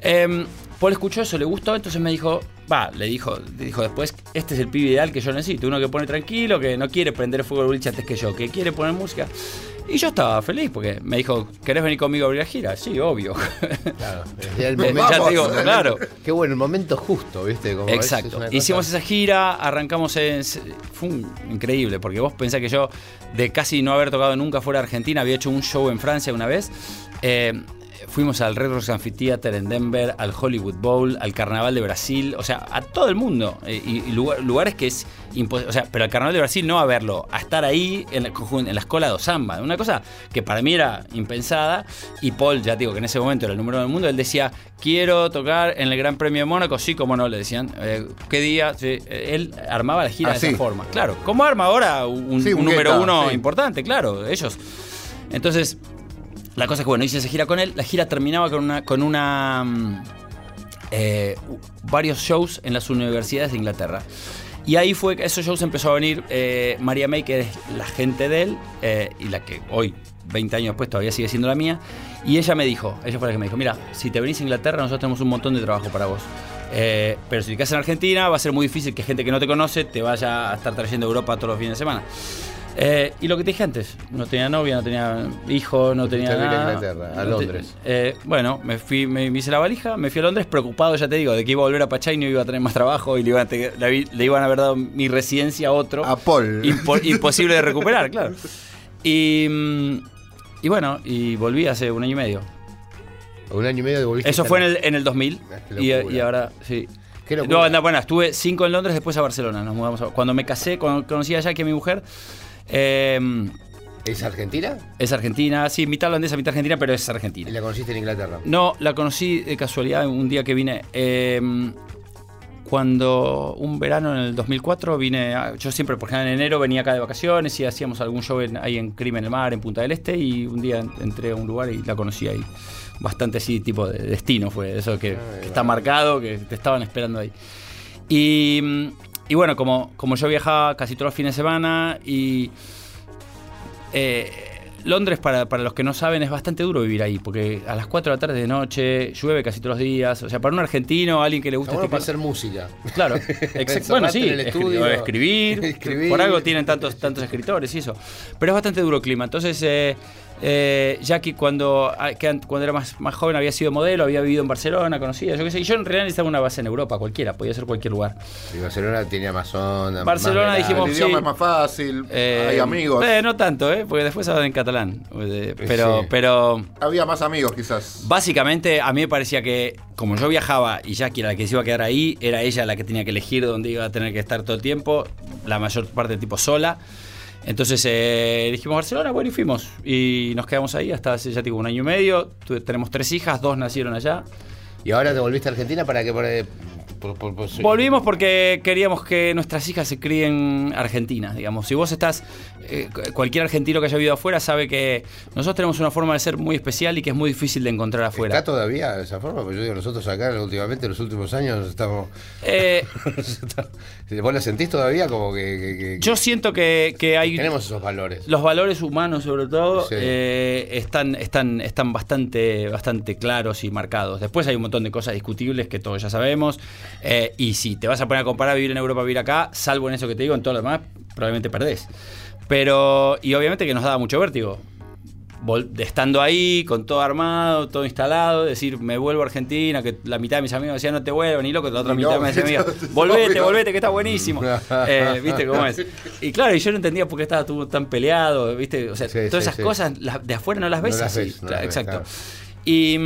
S5: Em, Paul escuchó eso, le gustó, entonces me dijo, va, le dijo, le dijo después, este es el pibe ideal que yo necesito, uno que pone tranquilo, que no quiere prender fuego el antes que yo, que quiere poner música. Y yo estaba feliz porque me dijo, ¿querés venir conmigo a abrir la gira? Sí, obvio.
S2: Claro, [LAUGHS] el
S5: Me-
S2: momento-
S5: ya te digo, [LAUGHS] claro.
S2: Qué bueno, el momento justo, ¿viste? Como es
S5: Exacto. Hicimos esa gira, arrancamos en. Fue un- increíble, porque vos pensás que yo, de casi no haber tocado nunca fuera de Argentina, había hecho un show en Francia una vez. eh, fuimos al Red Rocks Amphitheater en Denver, al Hollywood Bowl, al Carnaval de Brasil, o sea, a todo el mundo. eh, y y lugar- lugares que es imposible. O sea, pero al Carnaval de Brasil no a verlo, a estar ahí en la, conjun- en la escuela de Samba. Una cosa que para mí era impensada. Y Paul, ya digo que en ese momento era el número uno del mundo, él decía, quiero tocar en el Gran Premio de Mónaco. Sí, como no, le decían. Eh, ¿Qué día? Sí, eh, él armaba la gira
S3: Ah,
S5: de
S3: sí.
S5: esa forma. Claro, ¿cómo arma ahora un,
S3: Sí, un
S5: un número
S3: gueta,
S5: uno importante? Claro, ellos. Entonces, la cosa es que, bueno, hice esa gira con él. La gira terminaba con una. Con una mm, eh, varios shows en las universidades de Inglaterra. Y ahí fue que esos shows empezó a venir eh, María May, que es la gente de él, eh, y la que hoy, 20 años después, todavía sigue siendo la mía. Y ella me dijo, ella fue la que me dijo, mira, si te venís a Inglaterra, nosotros tenemos un montón de trabajo para vos. Pero si te quedas en Argentina, va a ser muy difícil que gente que no te conoce te vaya a estar trayendo a Europa todos los fines de semana. Eh, y lo que te dije antes, no tenía novia, no tenía hijo, no tenía
S2: fuiste a vivir a
S5: nada.
S2: Inglaterra, a
S5: No te-
S2: Londres.
S5: eh, bueno, me fui, me, me hice la valija, me fui a Londres preocupado, ya te digo, de que iba a volver a Pachá y no iba a tener más trabajo y le iban a, te- le, vi- le iban a haber dado mi residencia a otro.
S3: A Paul.
S5: Impo- [LAUGHS] imposible de recuperar, claro. Y, y bueno, y volví hace un año y medio.
S2: Un año y medio de volviste
S5: Eso fue en el, en el 2000
S2: Ah,
S5: y, ahora, sí. No, anda, bueno, estuve cinco en Londres, después a Barcelona. Nos mudamos a- cuando me casé, cuando conocí a Jackie, a mi mujer, eh,
S2: ¿Es Argentina?
S5: es argentina, sí, mitad holandesa, mitad argentina, pero es
S2: Y
S5: argentina.
S2: la conociste en Inglaterra.
S5: No, la conocí de casualidad un día que vine. eh, cuando un verano en el 2004 vine, a- yo siempre, por ejemplo, en enero venía acá de vacaciones y hacíamos algún show en- ahí en Crimen el Mar, en Punta del Este, y un día en- entré a un lugar y la conocí ahí. Bastante así, tipo de destino fue, eso que, que está marcado, que te estaban esperando ahí. Y, mm, y bueno, como, como yo viajaba casi todos los fines de semana y eh, Londres, para, para los que no saben, es bastante duro vivir ahí, porque a las 4 de la tarde de noche, llueve casi todos los días. O sea, para un argentino, alguien que le gusta
S2: Está bueno
S5: este
S2: para hacer música.
S5: Claro, [LAUGHS] exacto. Bueno, sí,
S2: estudio,
S5: escribir, [LAUGHS]
S2: escribir.
S5: Por algo tienen tantos, tantos escritores y eso. Pero es bastante duro el clima. Entonces, eh, eh, Jackie, cuando, ah, cuando era más, más joven, había sido modelo, había vivido en Barcelona, conocía, yo qué sé. Y yo en realidad necesitaba una base en Europa, cualquiera, podía ser cualquier lugar.
S2: Y Barcelona tenía más onda.
S5: Barcelona
S2: más
S5: dijimos,
S3: El
S5: sí.
S3: idioma es más fácil,
S5: Eh,
S3: hay amigos.
S5: eh, no tanto, ¿eh? porque después hablan en catalán. Eh, Pero,
S2: Sí.
S5: pero
S3: Había más amigos, quizás.
S5: Básicamente, a mí me parecía que, como yo viajaba y Jackie era la que se iba a quedar ahí, era ella la que tenía que elegir dónde iba a tener que estar todo el tiempo, la mayor parte del tiempo sola. Entonces eh, dijimos Barcelona, bueno, y fuimos. Y nos quedamos ahí hasta hace, ya te digo, un año y medio. Tenemos tres hijas, dos nacieron allá.
S2: Y ahora te volviste a Argentina para que por, por- por- por-
S5: Volvimos porque queríamos que nuestras hijas se críen argentinas, digamos. Si vos estás, eh, cu- cualquier argentino que haya vivido afuera sabe que nosotros tenemos una forma de ser muy especial y que es muy difícil de encontrar afuera.
S2: ¿Está todavía esa forma? Porque yo digo, nosotros acá últimamente, en los últimos años, estamos...
S5: Eh, [LAUGHS]
S2: ¿Vos la sentís todavía como que, que- que-
S5: yo siento que, que hay...
S2: tenemos esos valores?
S5: Los valores humanos, sobre todo,
S2: Sí.
S5: eh, están, están, están bastante, bastante claros y marcados. Después hay un montón de cosas discutibles que todos ya sabemos. Eh, y si te vas a poner a comparar vivir en Europa, vivir acá, salvo en eso que te digo, en todo lo demás, probablemente perdés. Pero, y obviamente que nos daba mucho vértigo. Vol- de estando ahí, con todo armado, todo instalado, decir, me vuelvo a Argentina, que la mitad de mis amigos decían, no te vuelvas, ni loco, la otra mitad me decía, "Amigo, [LAUGHS] volvete, volvete, que está buenísimo. [LAUGHS] Eh, ¿Viste cómo es? Y claro, y yo no entendía por qué estaba tú tan peleado, ¿viste? O sea,
S2: Sí,
S5: todas
S2: sí,
S5: esas
S2: sí.
S5: cosas las- de afuera no las
S2: No
S5: ves
S2: las
S5: así.
S2: ves, no
S5: Claro,
S2: las ves,
S5: exacto.
S2: claro.
S5: Y.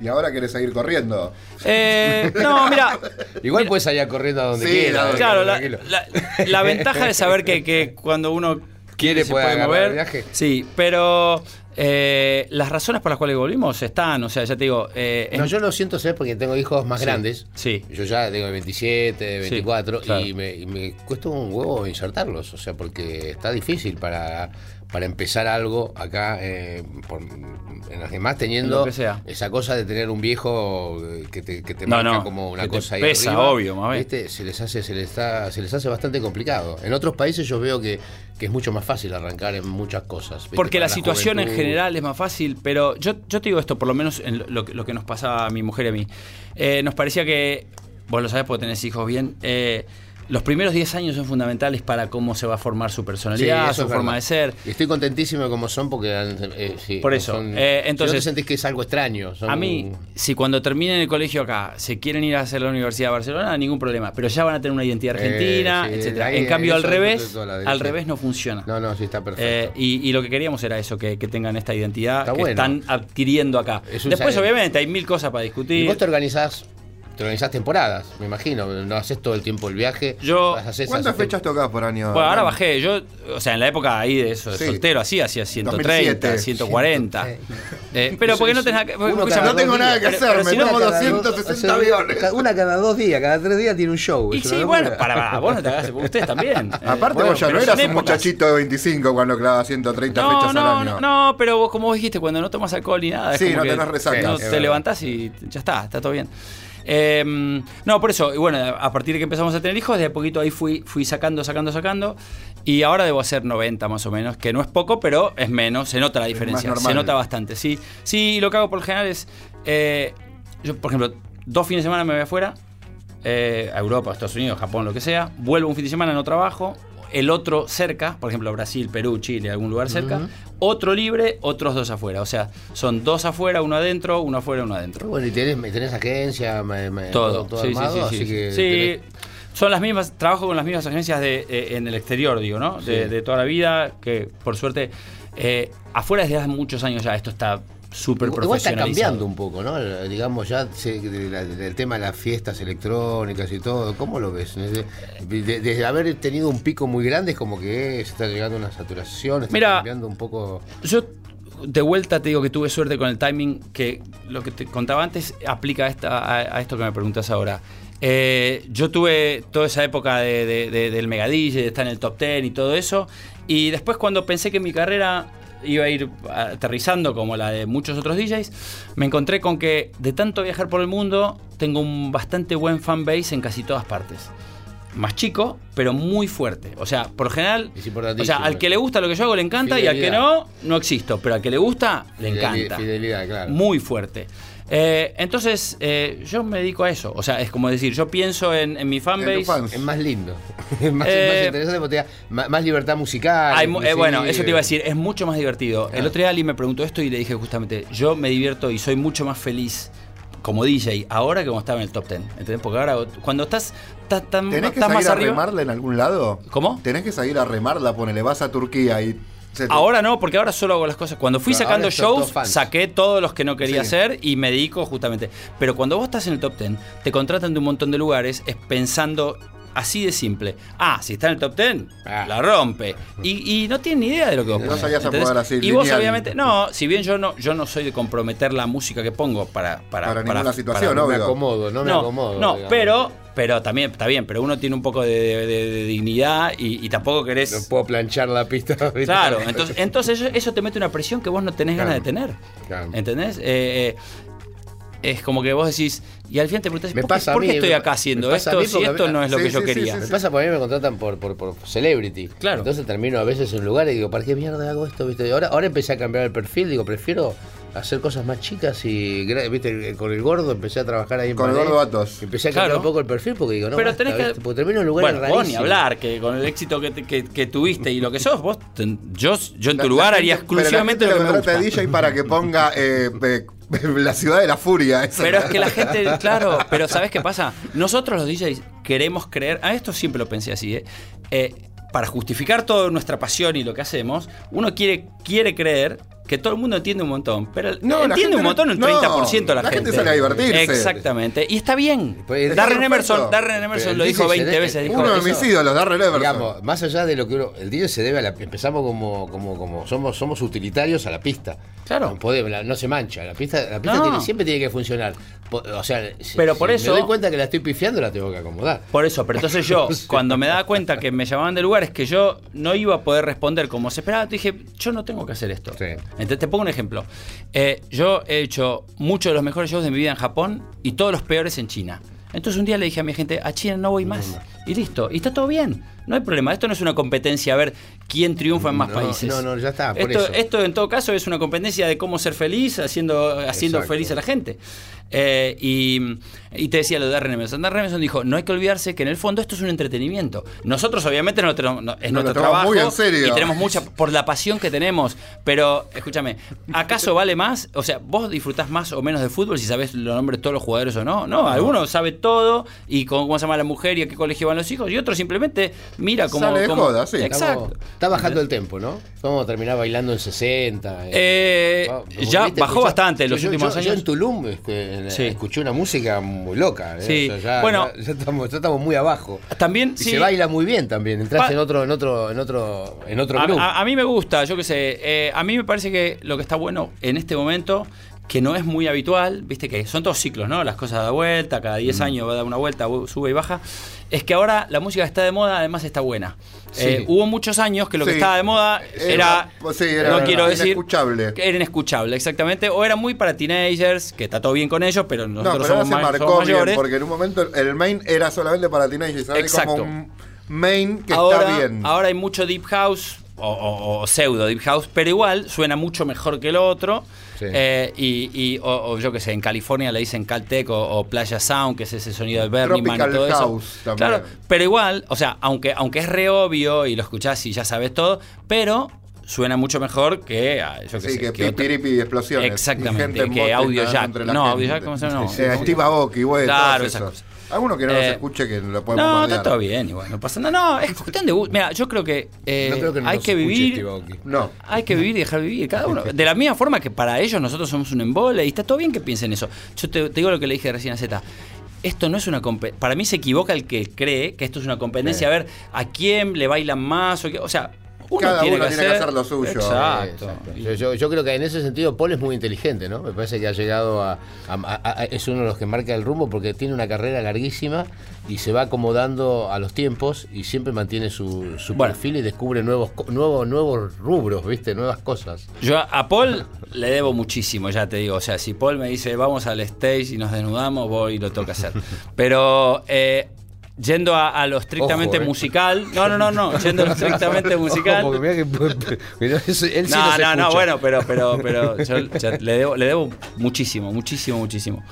S3: Y ahora querés seguir corriendo.
S5: eh, no, [LAUGHS] mira.
S2: Igual
S5: mira,
S2: puedes salir corriendo a donde
S3: Sí,
S2: quieras.
S3: la-
S2: eh,
S5: Claro, la,
S2: tranquilo.
S5: la- la ventaja de saber que, [LAUGHS] que cuando uno
S2: Quiere,
S5: se
S2: puede
S5: mover.
S2: el viaje.
S5: Sí, pero eh, las razones por las cuales volvimos están, o sea, ya te digo. eh,
S2: No, yo lo siento ser porque tengo hijos más
S5: Sí,
S2: grandes.
S5: sí.
S2: Yo ya tengo 27, 24
S5: claro.
S2: y, me, y me cuesta un huevo insertarlos, o sea, porque está difícil para, para empezar algo acá, eh, por- en las demás teniendo
S5: Lo que sea.
S2: esa cosa de tener un viejo eh, que te, que te
S5: No,
S2: marca
S5: no,
S2: como una
S5: que te
S2: cosa ahí
S5: pesa,
S2: arriba,
S5: obvio, más.
S2: ¿viste? Se les hace, se les está, se les hace bastante complicado. En otros países yo veo que, que es mucho más fácil arrancar en muchas cosas. ¿viste?
S5: Porque la situación en general es más fácil, pero yo, yo te digo esto, por lo menos en lo, lo que nos pasaba a mi mujer y a mí. Eh, nos parecía que vos lo sabés porque tenés hijos bien, eh, los primeros 10 años son fundamentales para cómo se va a formar su personalidad, su forma de ser.
S2: Y estoy contentísimo de cómo son porque eh, sí,
S5: Por eso,
S2: son-
S5: eh,
S2: si
S5: entonces-
S2: no te sentís que es algo extraño. son-
S5: A mí, si cuando terminen el colegio acá se quieren ir a hacer la Universidad de Barcelona, ningún problema. Pero ya van a tener una identidad
S2: Eh,
S5: argentina,
S2: sí,
S5: etcétera.
S2: ahí,
S5: En cambio, al revés, al revés no funciona.
S2: No, no, sí está
S5: Eh,
S2: perfecto.
S5: y, y lo que queríamos era eso, que, que tengan esta identidad
S2: Está
S5: que
S2: bueno.
S5: están adquiriendo acá.
S2: Es
S5: Después, obviamente, hay mil cosas para
S2: y
S5: discutir.
S2: vos te organizás, te organizás temporadas, me imagino. No haces todo el tiempo el viaje.
S5: Yo-
S2: vas,
S3: ¿Cuántas
S2: haces-
S3: fechas tocás por año?
S5: Bueno, ahora bajé. Yo, o sea, en la época ahí de eso, de
S3: Sí.
S5: soltero, así, hacía 130,
S3: 2007.
S5: 140. Eh, pero porque no tenés nada que
S2: cada
S3: No tengo nada que hacer,
S5: pero
S3: me tomo
S2: Una cada
S3: 260
S2: dos-
S3: aviones. [LAUGHS]
S2: Una cada dos días, cada tres días tiene un show.
S5: Y sí, bueno, para, para, vos no te hagas, ustedes también. Eh, [LAUGHS]
S3: Aparte
S5: bueno,
S3: vos ya no eras un
S5: épocas.
S3: muchachito de 25 cuando clavas 130
S5: No,
S3: fechas
S5: no,
S3: al año.
S5: no, no, pero vos, como vos dijiste, cuando no tomas alcohol ni nada,
S3: Sí, no tenés resaca.
S5: te levantás y ya está, está todo bien. Eh, no, por eso, y bueno, a partir de que empezamos a tener hijos, de a poquito ahí fui, fui sacando, sacando, sacando. Y ahora debo hacer 90 más o menos, que no es poco, pero es menos, se nota la diferencia, se nota bastante. Sí, sí, lo que hago por lo general es, eh, yo por ejemplo, dos fines de semana me voy afuera, eh, a Europa, Estados Unidos, Japón, lo que sea, vuelvo un fin de semana, no trabajo, el otro cerca, por ejemplo, Brasil, Perú, Chile, algún lugar cerca, otro libre, otros dos afuera. O sea, son dos afuera, uno adentro, uno afuera, uno adentro.
S2: Bueno, y tenés, tenés agencia, me- me-
S5: Todo,
S2: todo
S5: sí, sí,
S2: armado,
S5: sí,
S2: así
S5: sí.
S2: que
S5: Sí,
S2: tenés-
S5: son las mismas, trabajo con las mismas agencias de, eh, en el exterior, digo, ¿no? De,
S2: Sí.
S5: de toda la vida, que por suerte, eh, afuera desde hace muchos años ya esto está súper
S2: Igual está cambiando un poco, ¿no? Digamos, ya se- de la- del tema de las fiestas electrónicas y todo, ¿cómo lo ves? Desde, de- desde haber tenido un pico muy grande, es como que se está llegando a una saturación, está
S5: Mira,
S2: cambiando un poco.
S5: Yo de vuelta te digo que tuve suerte con el timing, que lo que te contaba antes aplica a, esta, a, a esto que me preguntas ahora. Eh, yo tuve toda esa época de- del megadille, de estar en el top 10 y todo eso, y después cuando pensé que mi carrera iba a ir aterrizando como la de muchos otros DJs, me encontré con que de tanto viajar por el mundo, tengo un bastante buen fanbase en casi todas partes. Más chico, pero muy fuerte. O sea, por lo general, o sea, al que le gusta lo que yo hago le encanta y al que
S2: Fidelidad.
S5: no, no existo. Pero al que le gusta, le
S2: Fideli-
S5: encanta.
S2: Fidelidad, claro.
S5: Muy fuerte. Eh, entonces, eh, yo me dedico a eso. O sea, es como decir, yo pienso en, en mi
S3: En
S5: fanbase.
S3: fans.
S2: Es más lindo. [LAUGHS] Es más,
S5: Eh,
S2: más interesante porque te da más, más libertad musical.
S5: Hay eh, bueno, eso te iba a decir, es mucho más divertido. El otro día Ali me preguntó esto y le dije justamente, yo me divierto y soy mucho más feliz como DJ ahora que como estaba en el top 10. ¿Entendés? Porque ahora cuando estás, estás, tan-
S3: ¿Tenés que
S5: estás más
S3: salir a
S5: arriba...
S3: remarla en algún lado?
S5: ¿Cómo?
S3: ¿Tenés que salir a remarla? Ponele, vas a Turquía y... te-
S5: Ahora no, porque ahora solo hago las cosas. Cuando fui
S2: Pero
S5: sacando
S2: todo
S5: shows, saqué todos los que no quería
S3: Sí.
S5: hacer y me dedico justamente. Pero cuando vos estás en el top 10, te contratan de un montón de lugares es pensando así de simple. Ah, si está en el top 10,
S2: Ah.
S5: la rompe. Y, y no tienen ni idea de lo que vos
S3: No sabías acomodar así,
S5: Y vos obviamente, no, si bien yo no, yo no soy de comprometer la música que pongo para... Para,
S3: Para ninguna situación,
S5: para-
S2: No me acomodo, no me
S5: no,
S2: acomodo.
S5: no,
S2: digamos.
S5: pero, pero también está bien, pero uno tiene un poco de, de- de- de dignidad y, y tampoco querés...
S2: No puedo planchar la pista. [LAUGHS] ¿viste?
S5: Claro, entonces, entonces eso, eso te mete una presión que vos no tenés ganas de tener.
S2: Claro.
S5: ¿Entendés? Eh, eh, es como que vos decís, y al final te preguntás,
S2: Me
S5: ¿por,
S2: pasa
S5: qué, por qué
S2: a mí,
S5: estoy acá haciendo esto si esto
S2: mí-
S5: no es lo
S3: Sí,
S5: que yo
S3: sí, sí,
S5: quería?
S3: sí,
S2: Me pasa porque a mí me contratan por, por, por celebrity.
S5: Claro.
S2: Entonces termino a veces en lugares y digo, ¿para qué mierda hago esto? ¿Viste? Ahora, ahora empecé a cambiar el perfil, digo, prefiero hacer cosas más chicas y viste con el gordo empecé a trabajar ahí en
S3: Con el
S2: Palermo.
S3: gordo Atos.
S2: Empecé a cambiar
S5: Claro.
S2: un poco el perfil porque digo, no,
S5: Pero
S2: basta,
S5: tenés que.
S2: ¿viste? porque termino en lugares
S5: bueno, vos ni hablar, que con el éxito que, que, que tuviste y lo que sos, vos, ten- yo, yo en
S3: La-
S5: tu
S3: la
S5: lugar
S3: gente-
S5: haría
S3: pero
S5: exclusivamente
S3: la
S5: lo que
S3: gente
S5: me gusta.
S3: DJ para que ponga eh, eh, [LAUGHS] la ciudad de la furia. esa.
S5: Pero es que la gente, claro, [LAUGHS] pero ¿sabes qué pasa? Nosotros los DJs queremos creer, a esto siempre lo pensé así, ¿eh? Eh, para justificar toda nuestra pasión y lo que hacemos, uno quiere, quiere creer que todo el mundo entiende un montón, pero
S3: No, la
S5: entiende
S3: gente
S5: un montón un
S3: no,
S5: 30% la,
S3: la gente sale a divertirse.
S5: Exactamente, y está bien.
S2: Pues, es
S5: Darren. Emerson, Darren Emerson
S2: Pero
S5: lo
S2: el
S5: dijo
S2: DJ se
S5: 20
S2: debe-
S5: veces. dijo,
S3: Uno de mis ídolos, Darren.
S2: Digamos, más allá de lo que uno. El DJ se debe a la. Empezamos como, como, como somos, somos utilitarios a la pista.
S5: Claro.
S2: No, podemos, la- no se mancha. La pista, la pista
S5: No.
S2: tiene- siempre tiene que funcionar. O sea, si-
S5: Pero por
S2: si
S5: eso-
S2: Me doy cuenta que la estoy pifiando, la tengo que acomodar.
S5: Por eso, pero entonces yo, [LAUGHS] cuando me daba cuenta que me llamaban de lugares que yo no iba a poder responder como se esperaba, dije, yo no tengo que hacer esto.
S2: Sí.
S5: Entonces te pongo un ejemplo. Eh, yo he hecho muchos de los mejores shows de mi vida en Japón y todos los peores en China. Entonces un día le dije a mi gente, a China no voy más. Y listo, y está todo bien. No hay problema. Esto no es una competencia a ver quién triunfa en más
S2: No,
S5: países.
S2: no, no, ya está, por
S5: Esto,
S2: eso.
S5: esto en todo caso es una competencia de cómo ser feliz haciendo, haciendo
S2: Exacto.
S5: feliz a la gente. Eh, y, y te decía lo de Darren Emerson. Darren Emerson dijo, no hay que olvidarse que en el fondo esto es un entretenimiento. Nosotros obviamente no no- es nuestro trabajo
S3: muy en serio.
S5: y tenemos mucha por la pasión que tenemos. Pero escúchame, ¿acaso vale más? O sea, vos disfrutás más o menos de fútbol si sabés los nombres de todos los jugadores o no. No, algunos sabe todo y cómo, cómo se llama la mujer y a qué colegio van los hijos y otro simplemente mira cómo...
S3: Sale de
S5: cómo-
S3: joda, sí.
S5: Exacto.
S2: Estamos- está bajando el tempo, ¿no? Vamos a terminar bailando en 60.
S5: Eh, ya bajó bastante en los
S2: yo-
S5: últimos
S2: yo-
S5: años.
S2: Yo en Tulum este,
S5: Sí.
S2: escuché una música muy loca. ¿eh?
S5: Sí.
S2: O sea, ya,
S5: Bueno.
S2: ya- ya estamos, ya estamos muy abajo.
S5: También
S2: Y
S5: sí.
S2: se baila muy bien también. Entras
S5: Pa-
S2: en otro, en otro, en otro, en otro
S5: A,
S2: club.
S5: a- a mí me gusta, yo qué sé. eh, a mí me parece que lo que está bueno en este momento, que no es muy habitual, viste que son todos ciclos, ¿no? Las cosas dan vuelta, cada
S2: Mm.
S5: 10 años va a dar una vuelta, sube y baja. Es que ahora la música está de moda, además está buena.
S2: Sí.
S5: Eh, hubo muchos años que lo que estaba de moda era.
S3: Era- sí, era
S5: no quiero decir.
S3: inescuchable.
S5: Era inescuchable, exactamente. O era muy para teenagers, que está todo bien con ellos, pero
S3: No,
S5: nosotros
S3: pero ahora
S5: somos,
S3: se
S5: ma-
S3: marcó
S5: somos
S3: bien, porque en un momento el main era solamente para teenagers. Hay
S5: Exacto.
S3: como un main que
S5: ahora,
S3: está bien.
S5: ahora hay mucho deep house o, o- o pseudo deep house, pero igual suena mucho mejor que el otro.
S2: Sí.
S5: Eh, y, y- o, o yo qué sé, en California le dicen Caltech o, Playa Sound, que es ese sonido del Bernie Man y todo
S3: house
S5: eso.
S3: también.
S5: Claro, pero igual, o sea, aunque, aunque es re obvio y lo escuchás y ya sabes todo, pero suena mucho mejor que, ah, yo
S3: Sí,
S5: sé,
S3: que
S5: que
S3: pipiripi y explosiones.
S5: Exactamente,
S3: Y gente en
S5: que Audio Jack. No. Audio Jack, ¿cómo se llama? No.
S3: Eh, Steve Aoki, güey,
S5: Claro, esas cosas.
S3: Algunos que no nos
S5: Eh,
S3: escuche que lo podemos
S5: No, está todo bien, igual, no pasa nada. No, es cuestión de gusto. Mira, yo creo que, eh,
S2: no creo que no
S5: hay que vivir.
S3: No.
S5: Hay que vivir y dejar vivir cada uno. De la misma forma que para ellos nosotros somos un embole y está todo bien que piensen eso. Yo te, te digo lo que le dije recién a Z. Esto no es una competencia. Para mí se equivoca el que cree que esto es una competencia.
S3: Sí.
S5: A ver a quién le bailan más. O, qué- o sea, uno
S3: Cada
S5: tiene,
S3: uno
S5: que,
S3: tiene que
S5: hacer,
S3: lo suyo.
S5: Exacto.
S2: Exacto. Yo, yo- yo creo que en ese sentido Paul es muy inteligente, ¿no? Me parece que ha llegado a, a- a- a- es uno de los que marca el rumbo porque tiene una carrera larguísima y se va acomodando a los tiempos y siempre mantiene su, su
S5: Bueno.
S2: perfil y descubre nuevos, nuevos, nuevos rubros, ¿viste? Nuevas cosas.
S5: Yo a- Paul le debo muchísimo, ya te digo. O sea, si Paul me dice vamos al stage y nos desnudamos, voy y lo tengo que hacer. [LAUGHS] Pero eh, yendo a, a lo estrictamente
S2: Ojo, eh.
S5: musical. No, no, no, no. [LAUGHS] Yendo a lo estrictamente musical.
S2: Ojo, porque que- eso- él sí
S5: no, no, no, bueno, pero, pero, pero yo le, debo, le debo muchísimo, muchísimo, muchísimo.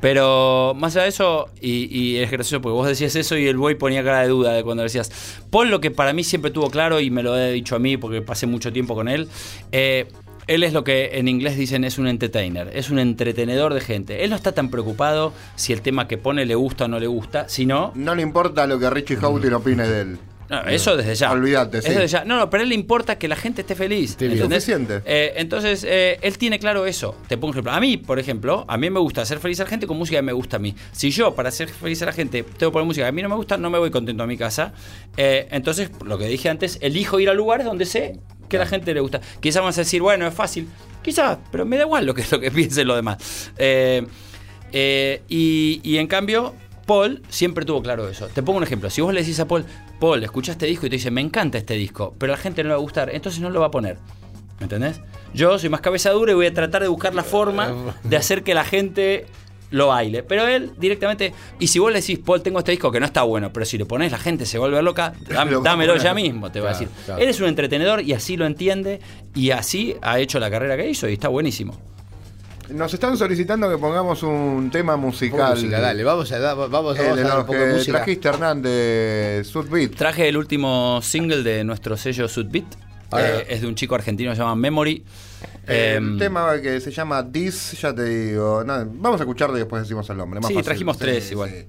S5: Pero más allá de eso, y, y es gracioso porque vos decías eso y el boy ponía cara de duda de cuando decías. Paul lo que para mí siempre tuvo claro, y me lo he dicho a mí porque pasé mucho tiempo con él, eh, él es lo que en inglés dicen es un entertainer, es un entretenedor de gente. Él no está tan preocupado si el tema que pone le gusta o no le gusta, sino
S3: No le importa lo que Richie Houghton opine de él.
S5: no, eso desde ya.
S3: Olvídate,
S5: Eso
S3: sí.
S5: desde ya. No, no, pero a él le importa que la gente esté feliz. ¿entendés?
S3: Suficiente.
S5: Eh, entonces, eh, él tiene claro eso. Te pongo un ejemplo. A mí, por ejemplo, a mí me gusta hacer feliz a la gente con música que me gusta a mí. Si yo, para hacer feliz a la gente, tengo que poner música que a mí no me gusta, no me voy contento a mi casa. Eh, entonces, lo que dije antes, elijo ir a lugares donde sé que a la gente le gusta. Quizás vas a decir, bueno, es fácil. Quizás, pero me da igual lo que, [LAUGHS] lo que piensen los demás. Eh, eh, y, y en cambio, Paul siempre tuvo claro eso. Te pongo un ejemplo. Si vos le decís a Paul, Paul, escucha este disco y te dice, me encanta este disco, pero a la gente no le va a gustar, entonces no lo va a poner. ¿Me entendés? Yo soy más cabeza dura y voy a tratar de buscar la forma [LAUGHS] de hacer que la gente lo baile. Pero él directamente. Y si vos le decís, Paul, tengo este disco que no está bueno, pero si le pones la gente se vuelve loca, [LAUGHS]
S3: Lo a
S5: dámelo ya mismo, te va a
S2: Claro,
S5: decir.
S2: claro.
S5: Él es un entretenedor y así lo entiende y así ha hecho la carrera que hizo y está buenísimo.
S3: Nos están solicitando que pongamos un tema musical.
S2: Música, dale, vamos a, vamos,
S3: El
S2: vamos
S3: de
S2: a dar un poco de música.
S3: trajiste, Hernán, de Sudbeat.
S5: Traje el último single de nuestro sello Sudbeat. Eh, es de un chico argentino que se llama Memory.
S3: El
S5: Em,
S3: tema que se llama This, ya te digo. no, vamos a escucharlo y después decimos el nombre. más
S5: Sí,
S3: fácil.
S5: trajimos tres igual.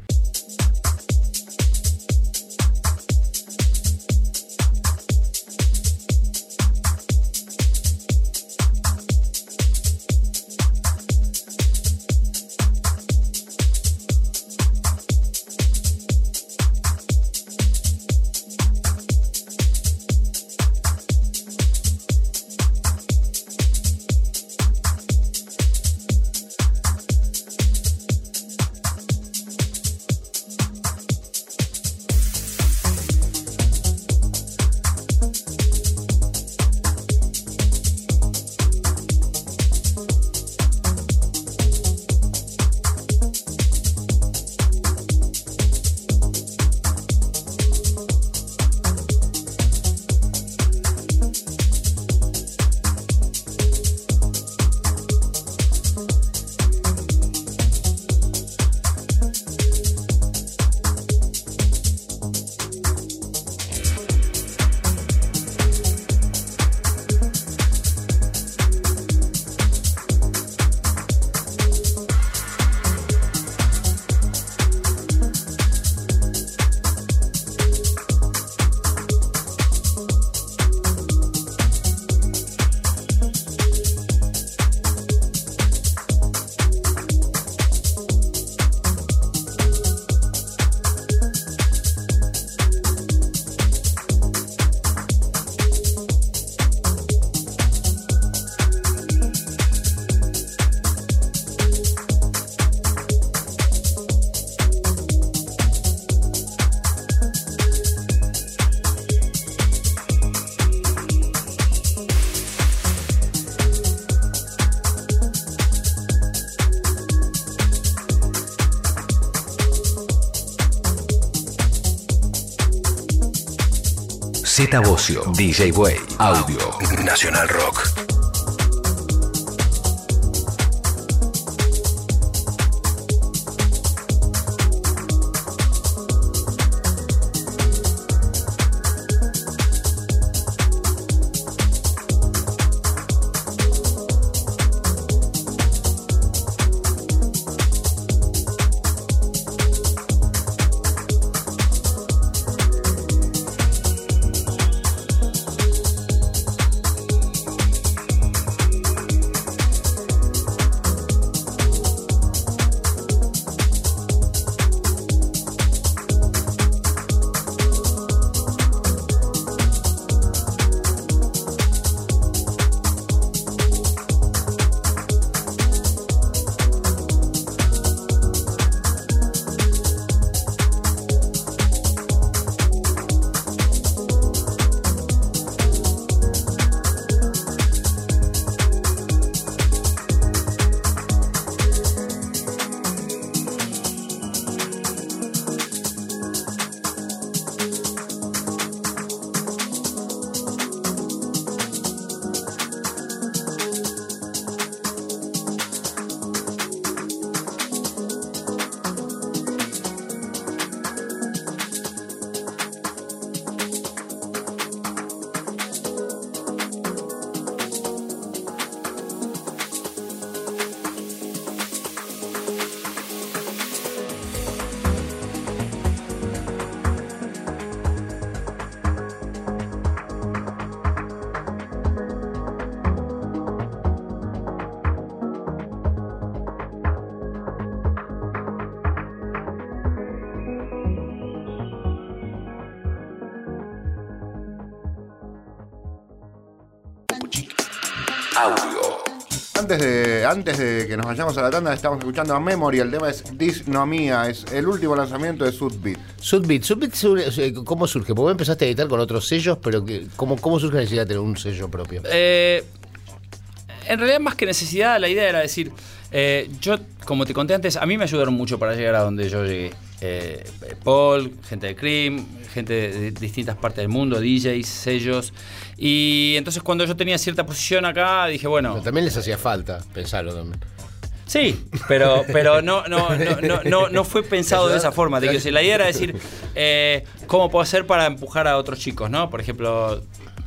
S1: DJ Way, Audio, Nacional Rock.
S3: Antes de, antes de que nos vayamos a la tanda, estamos escuchando a Memory. El tema es Disnomía. Es el último lanzamiento de Sudbeat.
S2: Subbeat, Subbeat, eh, ¿cómo surge? Porque vos empezaste a editar con otros sellos, pero que, ¿cómo, ¿cómo surge la necesidad de tener un sello propio?
S5: Eh, en realidad, más que necesidad, la idea era decir, eh, yo, como te conté antes, a mí me ayudaron mucho para llegar a donde yo llegué. Eh, Paul, gente de Cream, gente de distintas partes del mundo, DJs, sellos. Y entonces cuando yo tenía cierta posición acá, dije, bueno,
S2: Pero también les hacía falta pensarlo también.
S5: Sí, pero, pero no, no, no, no, no, no fue pensado de esa forma. Quiero decir, la idea era decir, eh, ¿cómo puedo hacer para empujar a otros chicos? ¿no? Por ejemplo,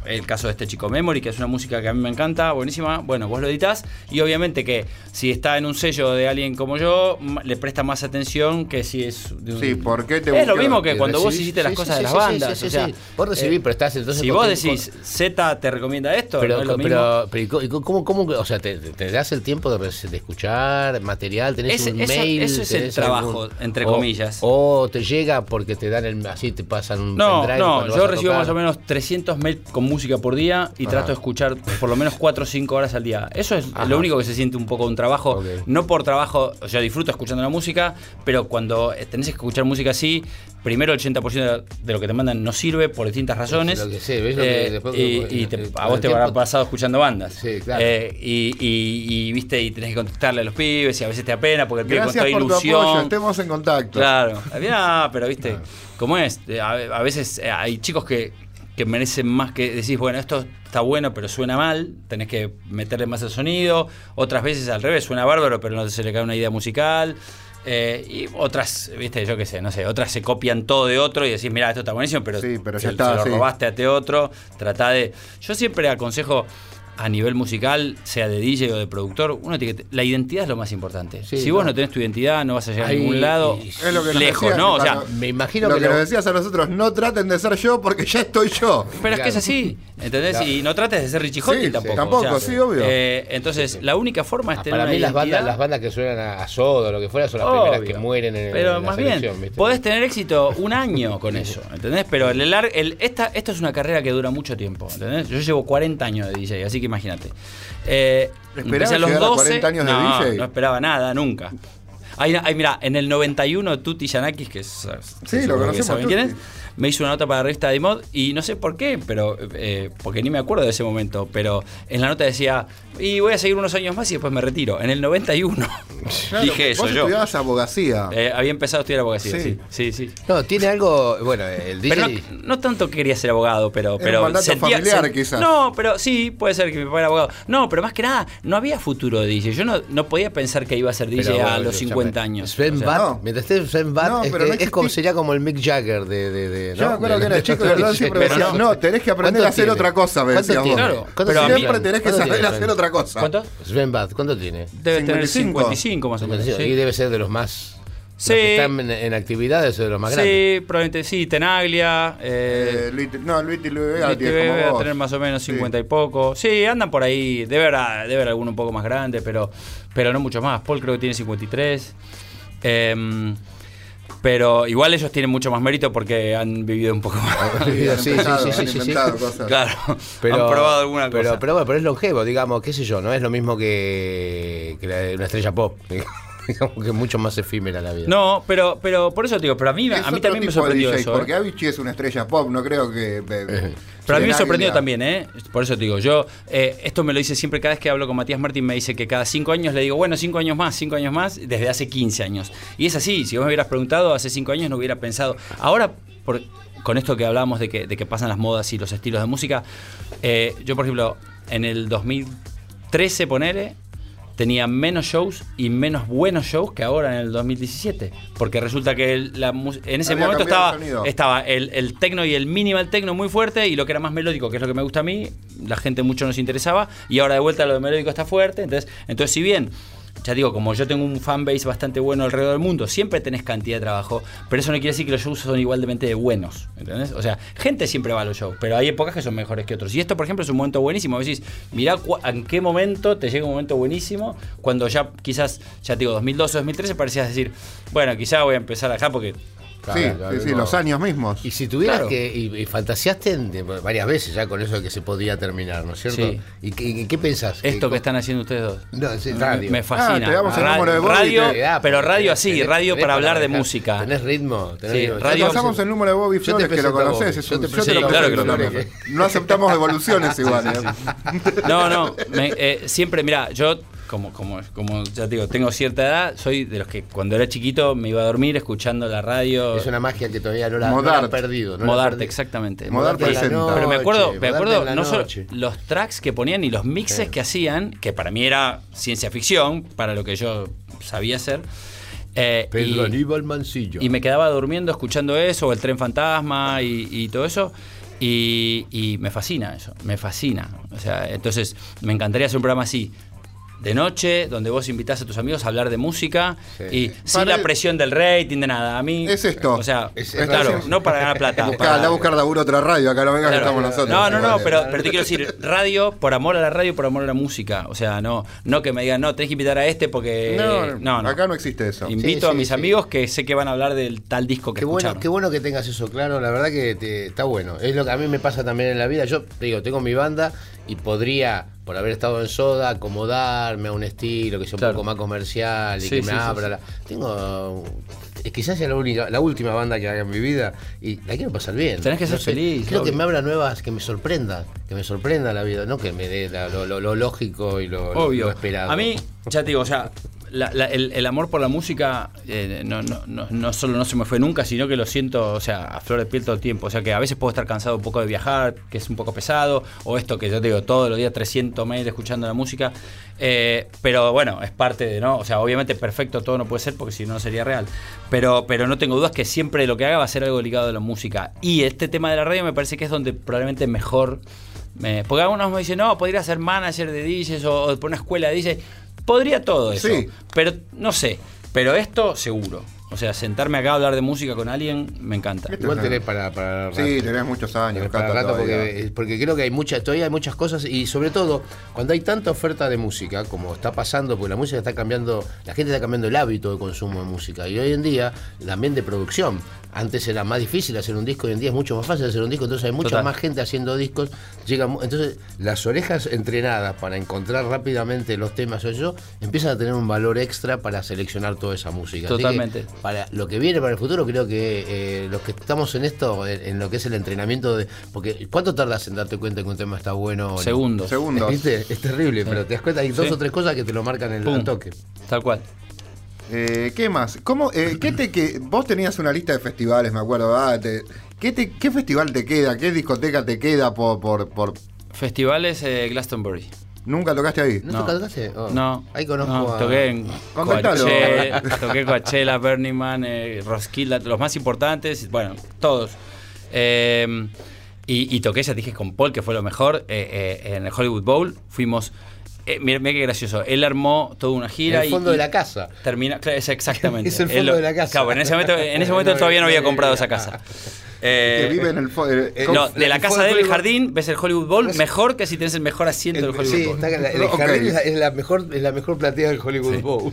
S5: el caso de este chico Memory, que es una música que a mí me encanta, buenísima. Bueno, vos lo editas y obviamente que si está en un sello de alguien como yo, le presta más atención que si es de un...
S3: Sí, ¿por qué te
S5: Es lo mismo que cuando vos hiciste las
S2: sí,
S5: cosas
S2: sí,
S5: de las bandas.
S2: sí,
S5: o
S2: sí,
S5: sea,
S2: sí. Vos recibís,
S5: eh,
S2: pero estás entonces
S5: Si vos decís, Z te recomienda esto,
S2: Pero,
S5: no es lo mismo.
S2: pero, pero, ¿y co- ¿y cómo, cómo, o sea, te, das el tiempo de, escuchar material? ¿Tenés
S5: Ese-
S2: un
S5: eso-
S2: mail?
S5: eso es el trabajo, entre
S2: o-
S5: comillas.
S2: O te llega porque te dan el, así te pasan un
S5: No, no, yo recibo
S2: tocar.
S5: más o menos 300 mails con música por día y
S3: Ajá.
S5: trato de escuchar por lo menos 4 o 5 horas al día. Eso es
S2: Ajá.
S5: lo único que se siente un poco un trabajo. No por trabajo, o sea, disfruto escuchando la música, pero cuando eh, tenés que escuchar música así, primero el 80% de lo que te mandan no sirve por distintas razones. Eh, y te-
S2: con
S5: a vos te habrá pasado escuchando bandas.
S2: Sí, claro.
S5: Eh, y, y- y, viste, y tenés que contestarle a los pibes y a veces te da pena porque el pibe con
S3: Gracias
S5: toda
S3: por tu
S5: ilusión.
S3: apoyo. Estemos en contacto.
S5: Claro, había, pero viste, ¿cómo es? Eh, A, a veces eh, hay chicos que, que merecen más que decís, bueno, esto está bueno, pero suena mal, tenés que meterle más el sonido. Otras veces al revés, suena bárbaro, pero no se le cae una idea musical. Eh, y otras, viste, yo qué sé, no sé, otras se copian todo de otro y decís, mira, esto está buenísimo, pero,
S3: Sí, pero
S5: se,
S3: ya está,
S5: se lo
S3: sí.
S5: robaste a te otro. Tratá de. Yo siempre aconsejo. A nivel musical, sea de DJ o de productor, uno tiene que la identidad es lo más importante.
S2: Sí,
S5: si vos no tenés tu identidad, no vas a llegar
S2: Ahí-
S5: a ningún lado
S2: y-
S3: Es lo que nos
S5: lejos,
S3: decías,
S5: ¿no? O sea,
S2: Me imagino
S3: lo
S2: que
S3: que,
S2: lo-
S3: nos decías a nosotros, no traten de ser yo porque ya estoy yo.
S5: pero es que es así, ¿entendés?
S2: Claro.
S5: Y no trates de ser Richie Hawtin
S3: Sí, sí,
S5: tampoco.
S3: tampoco, sí, obvio.
S5: eh, entonces, la única forma es
S2: Ah,
S5: tener
S2: para
S5: una
S2: mí las bandas, las bandas que suenan a, Sodo o lo que fuera son las primeras que mueren en,
S5: Pero
S2: en la
S5: más bien,
S2: ¿viste?
S5: podés tener éxito un año con eso, ¿entendés? Pero el, lar- el- esta, esto es una carrera que dura mucho tiempo, ¿entendés? Yo llevo 40 años de DJ, así que imagínate. Eh,
S3: ¿Esperabas
S5: empecé a los
S3: llegar a
S5: 12,
S3: 40 años de
S5: no,
S3: DJ?
S5: No esperaba nada, nunca. Ahí, ahí, mira, en el 91, Tuti Yanakis, que es.
S3: Sí, lo
S5: seguro que
S3: conocemos,
S5: saben quién es,
S3: Tuti.
S5: me hizo una nota para la revista de mod y no sé por qué, pero eh, porque ni me acuerdo de ese momento, pero en la nota decía, y voy a seguir unos años más y después me retiro. En el 91 [LAUGHS]
S3: Claro,
S5: dije eso
S3: vos
S5: yo.
S3: estudiabas abogacía.
S5: Eh, había empezado a estudiar abogacía,
S3: Sí.
S5: sí, sí, sí.
S2: No, tiene algo. Bueno, el DJ.
S5: Pero no, no tanto que quería ser abogado, pero.
S3: Era
S5: pero
S3: un mandato familiar,
S5: sen-
S3: quizás.
S5: No, pero sí, puede ser que mi papá era abogado. No, pero más que nada, no había futuro de DJ. Yo no, no podía pensar que iba a ser DJ
S2: Pero,
S5: a los
S2: escúchame,
S5: 50 años.
S2: Sven
S5: O sea,
S2: Bat,
S3: no.
S2: mientras esté Sven Bat,
S3: No,
S2: es,
S3: pero no
S2: es como, sería como el Mick Jagger de. de, de
S3: Yo
S2: ¿no?
S3: me acuerdo
S2: De-
S3: que era chico y
S2: de-
S3: Verdón siempre
S5: Pero
S3: decía,
S5: no.
S3: tenés que aprender a
S2: ¿Cuánto
S3: hacer
S2: tiene?
S3: otra cosa, me.
S5: Claro,
S3: Siempre tenés que
S2: ¿Cuánto
S3: saber
S2: tiene,
S3: hacer otra cosa.
S5: ¿Cuánto?
S2: Sven Bat, ¿cuánto tiene?
S5: Debe tener
S3: 55.
S5: 55 más o menos.
S2: Y
S5: sí.
S2: debe ser de los más.
S5: Sí.
S2: Los que están en, en actividades de los más grandes.
S5: Sí, probablemente sí. Tenaglia.
S3: Eh,
S5: Eh,
S3: Luis, no, Luis Luis
S5: Luis
S3: es
S5: debe tener más o menos
S3: Sí.
S5: 50 y poco. Sí, andan por ahí. Debe haber, debe haber alguno un poco más grande, pero, pero no mucho más. Paul creo que tiene 53. Em, pero igual ellos tienen mucho más mérito porque han vivido un poco más.
S3: Han [LAUGHS]
S2: Sí, sí, sí, sí,
S3: han
S2: sí, sí.
S3: cosas.
S5: claro, [LAUGHS]
S2: Pero,
S5: han probado alguna
S2: pero,
S5: cosa.
S2: Pero bueno, pero es longevo, digamos, qué sé yo, no es lo mismo que, que la una estrella pop. [LAUGHS] digamos [LAUGHS] que es mucho más efímera la vida.
S5: no, pero, pero por eso te digo, pero a mí, a mí también me sorprendió
S3: DJ,
S5: eso. ¿eh?
S3: Porque Avicii es una estrella pop, no creo que. eh,
S5: Pero a mí me sorprendió también, ¿eh? Por eso te digo, yo, eh, esto me lo dice siempre cada vez que hablo con Matías Martín, me dice que cada cinco años le digo, bueno, cinco años más, cinco años más, desde hace 15 años. Y es así, si vos me hubieras preguntado hace cinco años no hubiera pensado. Ahora, por- con esto que hablábamos de que, de que pasan las modas y los estilos de música, eh, yo, por ejemplo, en el 2013, ponele, tenía menos shows y menos buenos shows que ahora en el 2017. Porque resulta que el- la mus- en ese
S3: Había
S5: momento estaba,
S3: el
S5: estaba el, el tecno y el minimal tecno muy fuerte y lo que era más melódico, que es lo que me gusta a mí, la gente mucho nos interesaba. Y ahora de vuelta lo de melódico está fuerte. Entonces, entonces si bien... Ya digo, como yo tengo un fanbase bastante bueno alrededor del mundo, siempre tenés cantidad de trabajo, pero eso no quiere decir que los shows son igualmente buenos, ¿entendés? O sea, gente siempre va a los shows, pero hay épocas que son mejores que otros. Y esto, por ejemplo, es un momento buenísimo. Vos decís, mirá en qué momento te llega un momento buenísimo, cuando ya quizás, ya te digo, 2012 2013 parecías decir, bueno, quizás voy a empezar acá porque...
S2: Claro,
S3: Sí,
S2: claro,
S3: sí, sí,
S2: no.
S3: los años mismos.
S2: Y si tuvieras
S5: Claro.
S2: que. Y, y fantaseaste en- de- varias veces ya con eso de que se podía terminar, ¿no es cierto?
S5: Sí.
S2: ¿Y, qué- y qué pensás?
S5: Esto que están haciendo ustedes dos.
S2: No, sí,
S5: Me-
S2: radio.
S5: Me fascina.
S3: Ah, te damos el número de Bobby,
S5: radio,
S3: te-
S2: Ah,
S5: pero radio así,
S2: tenés-
S5: radio
S2: tenés
S5: para hablar de música.
S2: Tenés ritmo. Tenés
S5: Sí,
S2: ritmo.
S5: radio-
S3: Te pasamos el número de Bobby
S2: Yo te
S3: Flores, que lo
S2: presento
S3: conoces.
S2: Yo
S3: un-
S2: te
S3: yo te
S2: presento
S3: lo presento
S5: Flores.
S3: también. No aceptamos devoluciones igual. ¿eh?
S5: No, no, eh, siempre, mira, yo como, como, como ya te digo, tengo cierta edad, soy de los que cuando era chiquito me iba a dormir escuchando la radio.
S2: Es una magia que todavía no la, no la han perdido. no
S5: Modarte, exactamente.
S3: Modarte
S2: la
S3: presenta.
S2: noche,
S5: Pero me acuerdo, me
S2: Modarte
S5: acuerdo no solo los tracks que ponían y los mixes
S2: Sí.
S5: que hacían, que para mí era ciencia ficción, para lo que yo sabía hacer. eh,
S2: Pedro
S5: y-
S2: Aníbal Mancillo.
S5: y me quedaba durmiendo escuchando eso, o el tren fantasma y, y todo eso. Y, y me fascina eso, me fascina. O sea, entonces me encantaría hacer un programa así. De noche, donde vos invitás a tus amigos a hablar de música
S2: Sí.
S5: y sin
S3: Para
S5: la presión del rating, de nada. A mí.
S3: Es esto.
S5: O sea,
S2: Es- es-
S5: claro, no para ganar plata.
S3: Buscá,
S5: para-
S3: anda a buscar laburo otra radio, acá no vengas que estamos nosotros.
S5: No, no, no, pero, pero te quiero decir, radio por amor a la radio, por amor a la música. O sea, no, no que me digan, no, tenés que invitar a este porque.
S3: No,
S5: no, no.
S3: acá no existe eso.
S5: Invito
S2: Sí,
S5: a mis
S2: sí.
S5: amigos que sé que van a hablar del tal disco que
S2: Qué bueno,
S5: escucharon.
S2: qué bueno que tengas eso claro, la verdad que te- está bueno. Es lo que a mí me pasa también en la vida. Yo te digo, tengo mi banda y podría, por haber estado en Soda, acomodarme a un estilo que sea un
S5: Claro.
S2: poco más comercial y
S5: Sí,
S2: que me
S5: sí,
S2: abra.
S5: sí.
S2: la- Tengo. Es quizás sea la, única, la última banda que haga en mi vida y la quiero pasar bien.
S5: Tenés que ser feliz,
S2: Quiero que
S5: obvio.
S2: me abra nuevas, que me sorprenda, que me sorprenda la vida, no que me dé la- lo, lo- lo lógico y lo, lo-
S5: Obvio.
S2: lo esperado.
S5: A mí, ya te digo, o sea, la- la- el, el amor por la música eh, no, no, no, solo no se me fue nunca, sino que lo siento, o sea, a flor de piel todo el tiempo. O sea, que a veces puedo estar cansado un poco de viajar, que es un poco pesado, o esto que yo te digo, todos los días 300 mails escuchando la música. Eh, pero bueno, es parte de, ¿no? O sea, obviamente perfecto todo no puede ser porque si no sería real. Pero, pero no tengo dudas que siempre lo que haga va a ser algo ligado a la música. Y este tema de la radio me parece que es donde probablemente mejor me- porque algunos me dicen, no, podría ser manager de DJs o, o por una escuela de DJs. Podría todo eso.
S3: Sí.
S5: Pero no sé. Pero esto seguro. O sea, sentarme acá a hablar de música con alguien me encanta.
S2: Igual tenés para, para rato.
S3: Sí, tenés muchos años.
S2: Tenés para rato porque, porque creo que hay muchas, todavía hay muchas cosas y sobre todo cuando hay tanta oferta de música, como está pasando, porque la música está cambiando, la gente está cambiando el hábito de consumo de música y hoy en día también de producción. Antes era más difícil hacer un disco, hoy en día es mucho más fácil hacer un disco, entonces hay mucha
S5: Total.
S2: más gente haciendo discos. Llega, mu- entonces las orejas entrenadas para encontrar rápidamente los temas o eso, empiezan a tener un valor extra para seleccionar toda esa música.
S5: Totalmente.
S2: Para lo que viene para el futuro, creo que eh, los que estamos en esto, en, en lo que es el entrenamiento de. Porque ¿cuánto tardas en darte cuenta que un tema está bueno?
S5: Segundos.
S3: Segundos.
S2: ¿Viste? Es terrible, pero te das cuenta, hay dos
S5: Sí.
S2: o tres cosas que te lo marcan en
S5: Pum.
S2: el toque.
S5: Tal cual.
S3: Eh, ¿Qué más? ¿Cómo, eh, qué te que vos tenías una lista de festivales, me acuerdo. ah, te- ¿qué, te- ¿Qué festival te queda? ¿Qué discoteca te queda por, por, por-
S5: Festivales eh, Glastonbury.
S3: ¿Nunca tocaste ahí?
S2: ¿No,
S5: No.
S2: te tocaste? Oh.
S5: No.
S2: Ahí conozco
S5: no,
S2: a.
S5: Toqué en. Coachella, toqué Coachella, Burning Man, eh, Roskilde, los más importantes, bueno, todos. Eh, y, y toqué, ya te dije, con Paul, que fue lo mejor, eh, eh, en el Hollywood Bowl. Fuimos. Eh, mira, mira qué gracioso. Él armó toda una gira.
S2: El fondo
S5: y
S2: de la casa.
S5: Termina, claro, es exactamente. [LAUGHS]
S2: Es el fondo
S5: lo-
S2: de la casa.
S5: Claro, en ese momento, en ese momento todavía no había [LAUGHS] comprado esa casa.
S3: Que
S5: Eh,
S3: vive en el. eh,
S2: eh,
S3: ¿cómo-
S5: no, de la
S2: el
S5: casa del
S2: Hollywood-
S5: jardín ves el Hollywood Bowl mejor que si tienes el mejor asiento del Hollywood
S2: Sí,
S5: Bowl.
S2: está, la- el
S3: Ok.
S2: jardín es la, es la mejor, es la mejor platea del Hollywood
S5: Sí.
S2: Bowl.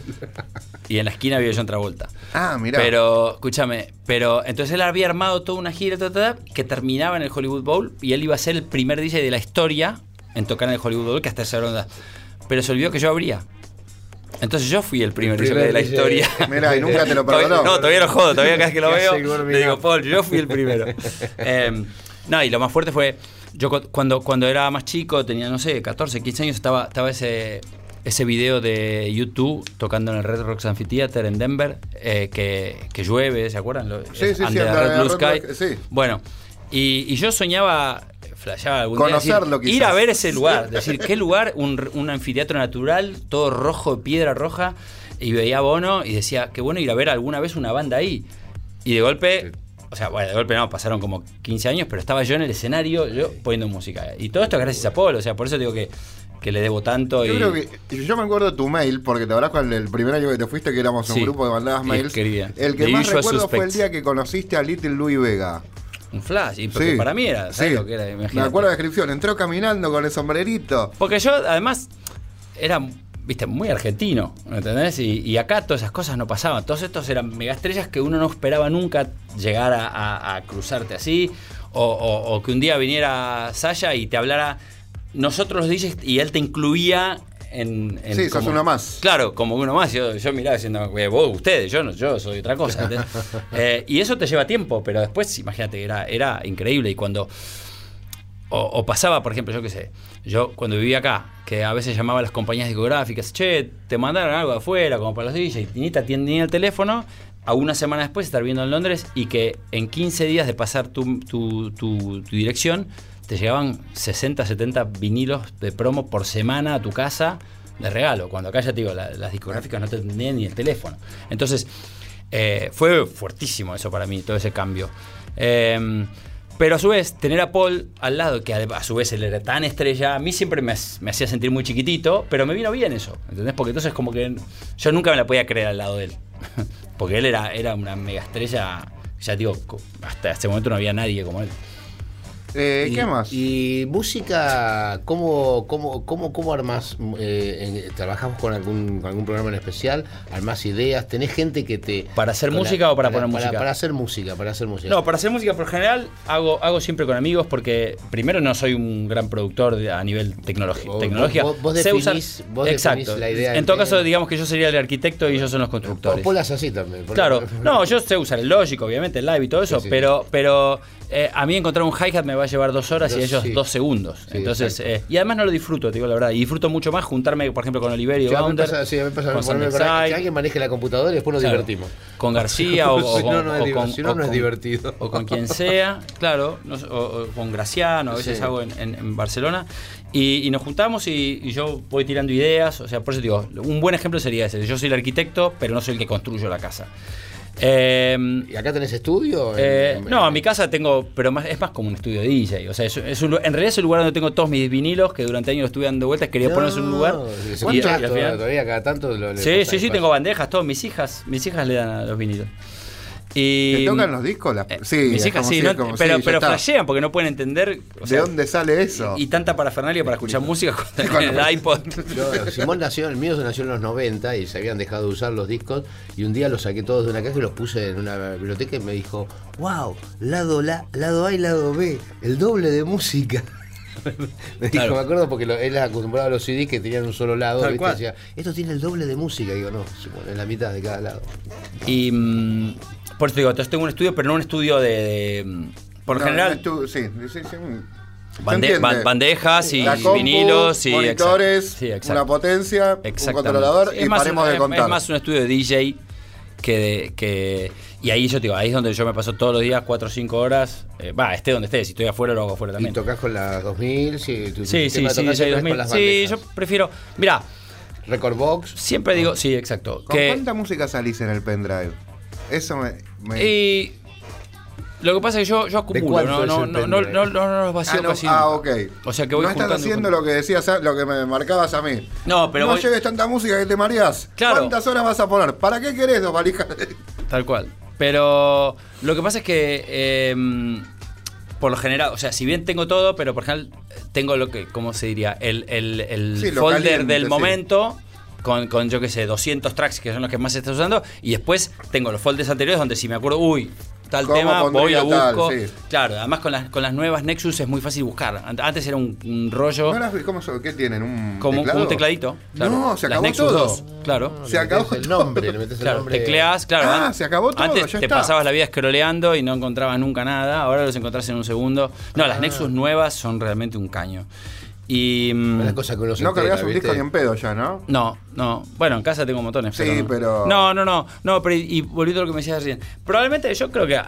S5: Y en la esquina había John Travolta.
S3: Ah, mirá.
S5: Pero, escúchame, pero entonces él había armado toda una gira ta, ta, ta, que terminaba en el Hollywood Bowl y él iba a ser el primer DJ de la historia en tocar en el Hollywood Bowl, que hasta esa ronda. Pero se olvidó que yo abría. Entonces yo fui el primer,
S2: El primer
S5: DJ de la historia. [LAUGHS]
S3: Mirá, y nunca te lo [LAUGHS] perdonó.
S5: no, todavía lo jodo, [LAUGHS] todavía cada vez que lo
S2: ¿Qué
S5: veo, le digo, Paul, yo fui el primero. Eh, no, y lo más fuerte fue, yo cu- cuando, cuando era más chico, tenía, no sé, 14, 15 años, estaba, estaba ese, ese video de YouTube tocando en el Red Rocks Amphitheater en Denver, eh, que, que llueve, ¿se acuerdan?
S3: Sí, sí, sí,
S5: Under the
S3: Under
S5: Red Blue Sky.
S3: Sí.
S5: Bueno, y, y yo soñaba, flasheaba algún día
S3: Conocerlo,
S5: decir, ir a ver ese lugar, decir, ¿qué lugar? Un, un anfiteatro natural, todo rojo, piedra roja, y veía a Bono y decía, qué bueno ir a ver alguna vez una banda ahí. Y de golpe, o sea, bueno, de golpe no, pasaron como 15 años, pero estaba yo en el escenario, yo poniendo música. Y todo esto gracias a Paul, o sea, por eso digo que, que le debo tanto.
S3: Yo
S5: y,
S3: creo que. Yo me acuerdo de tu mail, porque te habrás con el primer año que te fuiste, que éramos un
S5: Sí.
S3: grupo que mandabas mails.
S5: quería.
S3: El que
S5: The
S3: más recuerdo fue el
S5: Suspects.
S3: día que conociste a Little Louis Vega.
S5: Un flash, y porque
S3: Sí.
S5: para mí era, ¿sabes
S3: Sí.
S5: lo que era?
S3: Me
S5: Imagínate.
S3: acuerdo la descripción. Entró caminando con el sombrerito.
S5: Porque yo, además, era, viste, muy argentino, ¿me ¿entendés? Y, y acá todas esas cosas no pasaban. Todos estos eran megaestrellas que uno no esperaba nunca llegar a, a- a cruzarte así. O, o- o que un día viniera Saya y te hablara nosotros los DJs y él te incluía en. en
S3: Sí, sos
S5: como-
S3: uno más.
S5: Claro, como uno más. Yo, yo miraba diciendo, "Eh, vos, ustedes, yo no, yo soy otra cosa. [LAUGHS] Eh, y eso te lleva tiempo, pero después, imagínate, era, era increíble. Y cuando. O, o pasaba, por ejemplo, yo qué sé, yo cuando vivía acá, que a veces llamaba a las compañías discográficas, che, te mandaron algo de afuera, como para los DJs, y ni te atienden el teléfono, a una semana después estar viendo en Londres y que en 15 días de pasar tu, tu- tu- tu dirección, te llegaban 60, 70 vinilos de promo por semana a tu casa de regalo, cuando acá ya te digo, la- las discográficas no te atendían ni el teléfono. Entonces, eh, fue fuertísimo eso para mí, todo ese cambio. Eh, pero a su vez, tener a Paul al lado, que a su vez él era tan estrella, a mí siempre me, ha- me hacía sentir muy chiquitito, pero me vino bien eso, ¿entendés? Porque entonces como que yo nunca me la podía creer al lado de él. [LAUGHS] Porque él era, era una mega estrella, ya digo, hasta ese momento no había nadie como él.
S3: Eh,
S2: Y-
S3: ¿Qué más?
S2: Y música, ¿cómo, cómo, cómo, cómo armás? eh, en- ¿Trabajamos con algún, con algún programa en especial? ¿Armás ideas? ¿Tenés gente que te...
S5: ¿Para hacer música o para poner música?
S2: Para hacer música, para hacer música.
S5: No, para hacer música por general hago, hago siempre con amigos porque primero no soy un gran productor de- a nivel
S2: Vos-
S5: tecnología.
S2: vos- vos
S5: usar-
S2: definís- vos
S5: Exacto.
S2: definís la idea
S5: en todo caso,
S2: tema.
S5: digamos que yo sería el arquitecto y ellos son los constructores.
S2: Hace así también. por
S5: Claro, no, yo sé usar el Logic, obviamente, el Live y todo eso,
S2: Sí, sí.
S5: pero, pero eh, a mí encontrar un hi-hat me va a llevar dos horas y ellos
S2: sí.
S5: dos segundos.
S2: Sí,
S5: Entonces, eh, y además no lo disfruto, te digo la verdad. Y disfruto mucho más juntarme, por ejemplo, con Oliverio
S2: Sí,
S5: Bounder,
S2: pasa, sí, a mí me pasa
S5: con
S2: que alguien maneje la computadora y después nos
S5: Claro.
S2: divertimos.
S5: con García o, [LAUGHS] o
S2: Si no,
S5: con,
S2: no es
S5: o
S2: diver-
S5: con-
S2: si no, no es divertido.
S5: O con quien sea, claro, o, con Graciano, a veces hago en, en- en Barcelona. Y, y nos juntamos y, y yo voy tirando ideas. O sea, por eso digo, un buen ejemplo sería ese. Yo soy el arquitecto, pero no soy el que construyo la casa. Eh,
S2: ¿Y acá tenés estudio?
S5: eh,
S2: En-
S5: no, a mi casa tengo, pero más, es más como un estudio de DJ. O sea, es, es un en realidad es el lugar donde tengo todos mis vinilos, que durante años estuve dando vueltas, quería
S2: No,
S5: ponerse un lugar.
S2: se
S5: y- y final-
S2: todavía cada tanto lo,
S5: Sí, sí, sí, tengo bandejas, todos mis hijas, mis hijas le dan a los vinilos. Y,
S3: ¿Te tocan los discos? Las-
S5: eh,
S3: sí,
S5: mis hijas sí,
S3: si-
S5: no-
S3: como
S5: pero, flashean porque no pueden entender. o
S3: ¿De dónde sale eso?
S5: Y tanta parafernalia para escuchar música con [LAUGHS] el iPod. [LAUGHS]
S2: Simón nació, el mío nació en los 90 y se habían dejado de usar los discos y un día los saqué todos de una caja y los puse en una biblioteca y me dijo, wow, lado, la, lado A y lado B, el doble de música. [LAUGHS] me dijo,
S5: Claro.
S2: me acuerdo porque lo- él acostumbrado a los CDs que tenían un solo lado, ¿viste? decía, esto tiene el doble de música. Y digo, no, es la mitad de cada lado.
S5: Y mm, por eso digo, entonces tengo un estudio, pero no un estudio de. de, mm, por lo
S3: No,
S5: general,
S3: sí, sí, sí,
S5: bande- bandejas y
S3: La compu,
S5: vinilos y
S3: monitores,
S5: exacto. Sí,
S3: una potencia, un
S5: Exactamente.
S3: controlador
S5: Sí,
S3: y paremos
S5: un-
S3: de contar.
S5: Es más un estudio de DJ que, de- que. Y ahí yo te digo, ahí es donde yo me paso todos los días 4 o 5 horas. eh, Va, esté donde esté, si estoy afuera lo hago afuera
S2: Y
S5: también.
S2: tocas con las 2000, sí, tu,
S5: Sí, sí, sí,
S2: tocar
S5: sí,
S2: siempre es
S5: 2000.
S2: con las
S5: Sí, yo prefiero. Mira,
S2: Record Box.
S5: siempre digo, sí, exacto.
S3: ¿Con
S5: que,
S3: cuánta música salís en el pendrive? Eso me... me-
S5: y lo que pasa es que yo, yo acumulo, no, no, no, no, no, no, no los
S3: Ah,
S5: vacío
S3: no,
S5: casi
S3: ah,
S5: nunca.
S3: ok.
S5: O sea que voy
S3: no estás haciendo lo que decías, lo que me marcabas a mí.
S5: No, pero
S3: no
S5: voy-
S3: lleves tanta música que te mareás.
S5: Claro.
S3: ¿Cuántas horas vas a poner? ¿Para qué querés dos valijas?
S5: Tal cual. Pero lo que pasa es que eh, por lo general, o sea, si bien tengo todo, pero por general tengo lo que, ¿cómo se diría? El, el, el
S3: Sí,
S5: folder
S3: caliente,
S5: del
S3: sí.
S5: momento. Con, con, yo qué sé, 200 tracks que son los que más se está usando. Y después tengo los folders anteriores donde si me acuerdo, uy, tal
S3: ¿Cómo
S5: tema, voy
S3: pondría
S5: lo
S3: tal?
S5: busco.
S3: Sí.
S5: Claro, además con las, con las nuevas Nexus es muy fácil buscar. Ant- Antes era un, un rollo
S3: ¿No las vi? ¿Cómo son? ¿Qué tienen? ¿Un
S5: como un-
S3: teclado?
S5: un tecladito. Claro.
S3: No, se
S5: Las
S3: acabó
S5: Nexus
S3: todo.
S5: 2, claro.
S3: Se
S2: Le
S3: acabó
S2: el
S3: todo.
S2: nombre, le metés el
S5: Claro,
S2: nombre.
S5: tecleás, claro.
S3: Ah, se acabó todo,
S5: Antes
S3: ya
S5: te
S3: está.
S5: pasabas la vida scrolleando y no encontrabas nunca nada. Ahora los encontrás en un segundo. No,
S3: Ah.
S5: las Nexus nuevas son realmente un caño. Y. mm,
S2: Una cosa que uno se
S3: No cargas un
S2: ¿viste?
S3: disco ni en pedo ya, ¿no?
S5: No, no. Bueno, en casa tengo montones.
S3: Sí,
S5: pero.
S3: pero-
S5: No, no, no. No, pero y, y volviendo a lo que me decías recién. Probablemente yo creo que.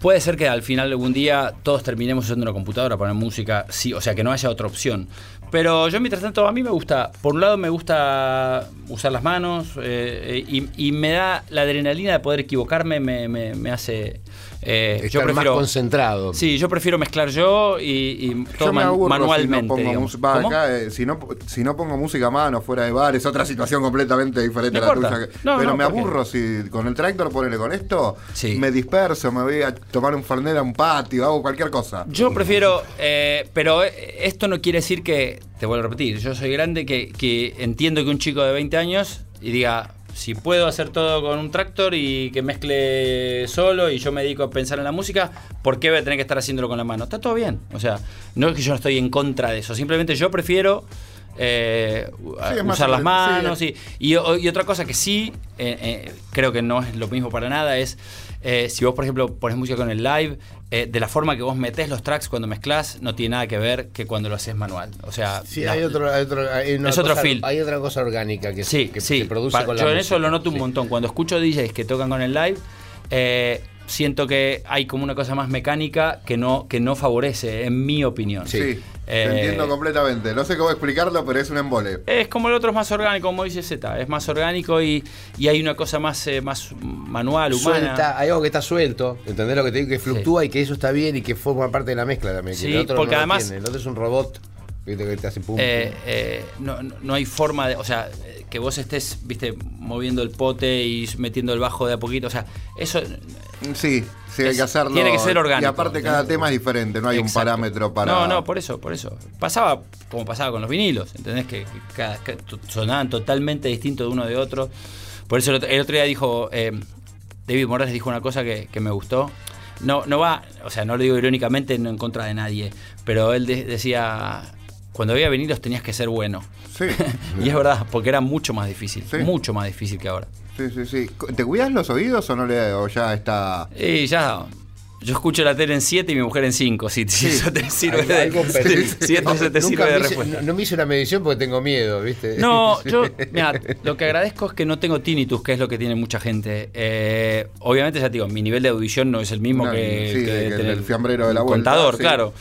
S5: Puede ser que al final de algún día todos terminemos usando una computadora para poner música, sí, o sea que no haya otra opción. Pero yo mientras tanto a mí me gusta, por un lado me gusta usar las manos eh, y, y me da la adrenalina de poder equivocarme, me, me- me hace... eh, yo
S2: Estar más
S5: prefiero...
S2: concentrado.
S5: Sí, yo prefiero mezclar yo y, y todo
S3: Yo me
S5: man-
S3: aburro
S5: manualmente.
S3: si no pongo va, acá, eh, si, no, si no pongo música a mano fuera de bar, es otra situación completamente diferente a la tuya. que-
S5: No,
S3: pero
S5: no,
S3: me aburro si con el tractor ponele con esto,
S5: Sí.
S3: me disperso, me voy a tomar un fernet a un patio, hago cualquier cosa.
S5: Yo prefiero, eh, pero eh, esto no quiere decir que, te vuelvo a repetir, yo soy grande que, que entiendo que un chico de 20 años y diga, si puedo hacer todo con un tractor y que mezcle solo y yo me dedico a pensar en la música, ¿por qué voy a tener que estar haciéndolo con la mano? Está todo bien. O sea, no es que yo no estoy en contra de eso, simplemente yo prefiero... eh, usar las
S3: sí,
S5: manos y, y, y otra cosa que sí eh, eh, creo que no es lo mismo para nada es eh, si vos por ejemplo pones música con el live eh, de la forma que vos metés los tracks cuando mezclás no tiene nada que ver que cuando lo haces manual. O sea
S2: Sí,
S5: la-
S2: hay otro, hay otro- hay una
S5: Es otro feel.
S2: Hay otra cosa orgánica que,
S5: sí
S2: que
S5: sí.
S2: se produce con
S5: yo en eso lo noto un montón. Cuando escucho DJs que tocan con el live eh, siento que hay como una cosa más mecánica que no que no favorece en mi opinión
S3: Sí,
S2: Sí.
S3: te
S5: Eh,
S3: entiendo completamente. No sé cómo explicarlo, pero es un embole.
S5: Es como el otro es más orgánico, como dice Z, es más orgánico y, y hay una cosa más, eh, más manual, humana.
S2: Suelta, hay algo que está suelto, ¿entendés lo que te digo? Que fluctúa y que eso está bien y que forma parte de la mezcla también.
S5: Sí,
S2: el otro
S5: porque
S2: no lo
S5: además-
S2: tiene. El otro es un robot. Que te hace pum.
S5: Eh,
S2: pum.
S5: eh, no, no- no hay forma de, o sea, que vos estés, viste, moviendo el pote y metiendo el bajo de a poquito, o sea, eso
S3: Sí, sí, hay que hacerlo.
S5: tiene que ser orgánico,
S3: Y aparte, cada
S5: ¿entendés?
S3: tema es diferente, no hay un parámetro para.
S5: No, no, por eso, por eso. Pasaba como pasaba con los vinilos, ¿entendés? Que, que cada- que to- sonaban totalmente distintos de uno de otro. Por eso el otro, el otro día dijo, eh, David Morales dijo una cosa que, que me gustó. No, no va, o sea, no lo digo irónicamente, no en contra de nadie, pero él de- decía, cuando había vinilos tenías que ser bueno.
S3: Sí, [LAUGHS]
S5: y es verdad, porque era mucho más difícil,
S3: Sí.
S5: mucho más difícil que ahora.
S3: sí, sí, sí. ¿Te cuidas los oídos o no le o ya está?
S5: Y ya, yo escucho la tele en 7 y mi mujer en 5, si, si eso te sirve de,
S2: algo parecido.
S5: si esto se te
S2: Nunca
S5: sirve de
S2: me hice-
S5: respuesta.
S2: no, no me hice una medición porque tengo miedo, ¿viste?
S5: No, [LAUGHS] yo, mira, lo que agradezco es que no tengo tinnitus, que es lo que tiene mucha gente. Eh, obviamente, ya te digo, mi nivel de audición no es el mismo
S3: No,
S5: que,
S3: sí, que el
S5: tener
S3: del fiambrero de la vuelta,
S5: contador,
S3: sí.
S5: claro.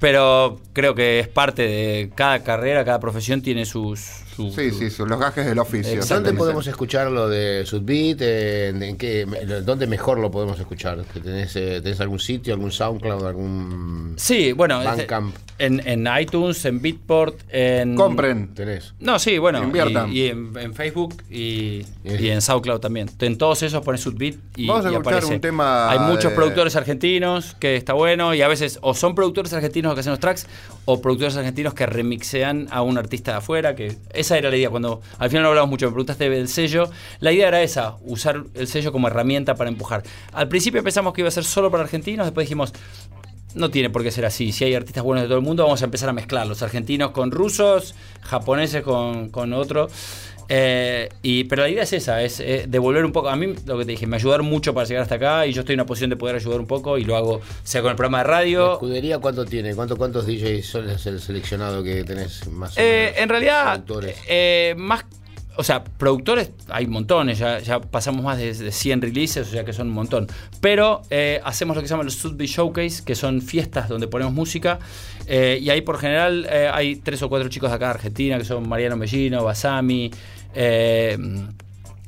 S5: Pero creo que es parte de cada carrera, cada profesión tiene sus. Su-
S3: Sí,
S5: su-
S3: sí, son los gajes del oficio.
S2: ¿Dónde podemos escuchar lo de Sudbeat? ¿En, en qué, ¿Dónde mejor lo podemos escuchar? ¿Que ¿Tenés, eh, ¿Tenés algún sitio, algún SoundCloud, algún
S5: Sí, bueno.
S2: Bandcamp?
S5: En, en iTunes, en Beatport, en.
S3: Compren.
S2: tenés?
S5: No, sí, bueno.
S3: Inviertan.
S5: Y, y en, en Facebook y,
S2: Y-
S5: y en SoundCloud también. En todos esos pones Sudbeat y,
S3: Vamos a
S5: y
S3: escuchar
S5: aparece.
S3: un tema
S5: Hay muchos
S3: de-
S5: productores argentinos que está bueno y a veces o son productores argentinos que hacen los tracks o productores argentinos que remixean a un artista de afuera. que Esa era la idea. Cuando al final no hablamos mucho, me preguntaste del sello. La idea era esa, usar el sello como herramienta para empujar. Al principio pensamos que iba a ser solo para argentinos, después dijimos, no tiene por qué ser así. Si hay artistas buenos de todo el mundo, vamos a empezar a mezclar los argentinos con rusos, japoneses con, con otro. Eh, y, pero la idea es esa, es eh, devolver un poco. A mí, lo que te dije, me ayudaron mucho para llegar hasta acá y yo estoy en una posición de poder ayudar un poco y lo hago, sea con el programa de
S2: ¿La
S5: radio.
S2: escudería cuánto tiene? ¿Cuánto, ¿Cuántos DJs son es el seleccionado que tenés más o
S5: Eh,
S2: menos?
S5: en realidad, eh, más. O sea, productores hay montones, ya, ya pasamos más de, de 100 releases, o sea que son un montón. Pero eh, hacemos lo que se llama los Sotheby Showcase, que son fiestas donde ponemos música. eh, y ahí por general eh, hay tres o cuatro chicos de acá de Argentina, que son Mariano Mellino, Basami.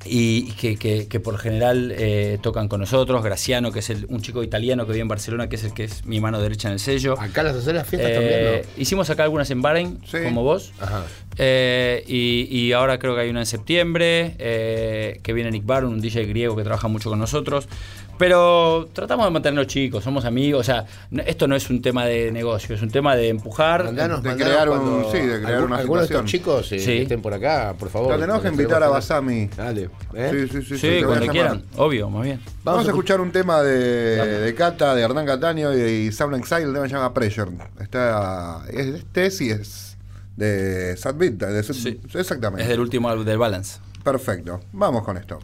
S5: Y que, que- que por general eh, tocan con nosotros. Graciano, que es el- un chico italiano que vive en Barcelona, que es el que es mi mano derecha en el sello.
S2: ¿Acá las haces las fiestas
S5: Eh,
S2: también?
S5: Hicimos acá algunas en Bahrein,
S3: Sí.
S5: como vos.
S2: Ajá.
S5: Eh, y, y ahora creo que hay una en septiembre, eh, que viene Nick Barron, un DJ griego que trabaja mucho con nosotros. Pero tratamos de mantenernos chicos, somos amigos. O sea, esto no es un tema de negocio, es un tema de empujar.
S2: Mandanos,
S3: de
S2: mandanos
S3: crear un-
S2: cuando
S3: sí, de crear
S2: algún-
S3: una
S2: algunos de estos chicos eh,
S5: Sí.
S2: que estén por acá, por favor.
S3: Tenemos que invitar a Basami.
S2: Dale. ¿eh?
S3: Sí, sí, sí.
S5: Sí,
S3: a
S5: cuando quieran, obvio, más bien.
S3: Vamos, a
S2: escu-
S3: escuchar un tema de, de Cata, de Hernán Cataño y, y Sound Exile, el tema se llama Pressure. Está, es, este sí es de Sad Beat, de Sad-
S5: Sí.
S3: exactamente.
S5: Es del último álbum del Balance.
S3: Perfecto. Vamos con esto.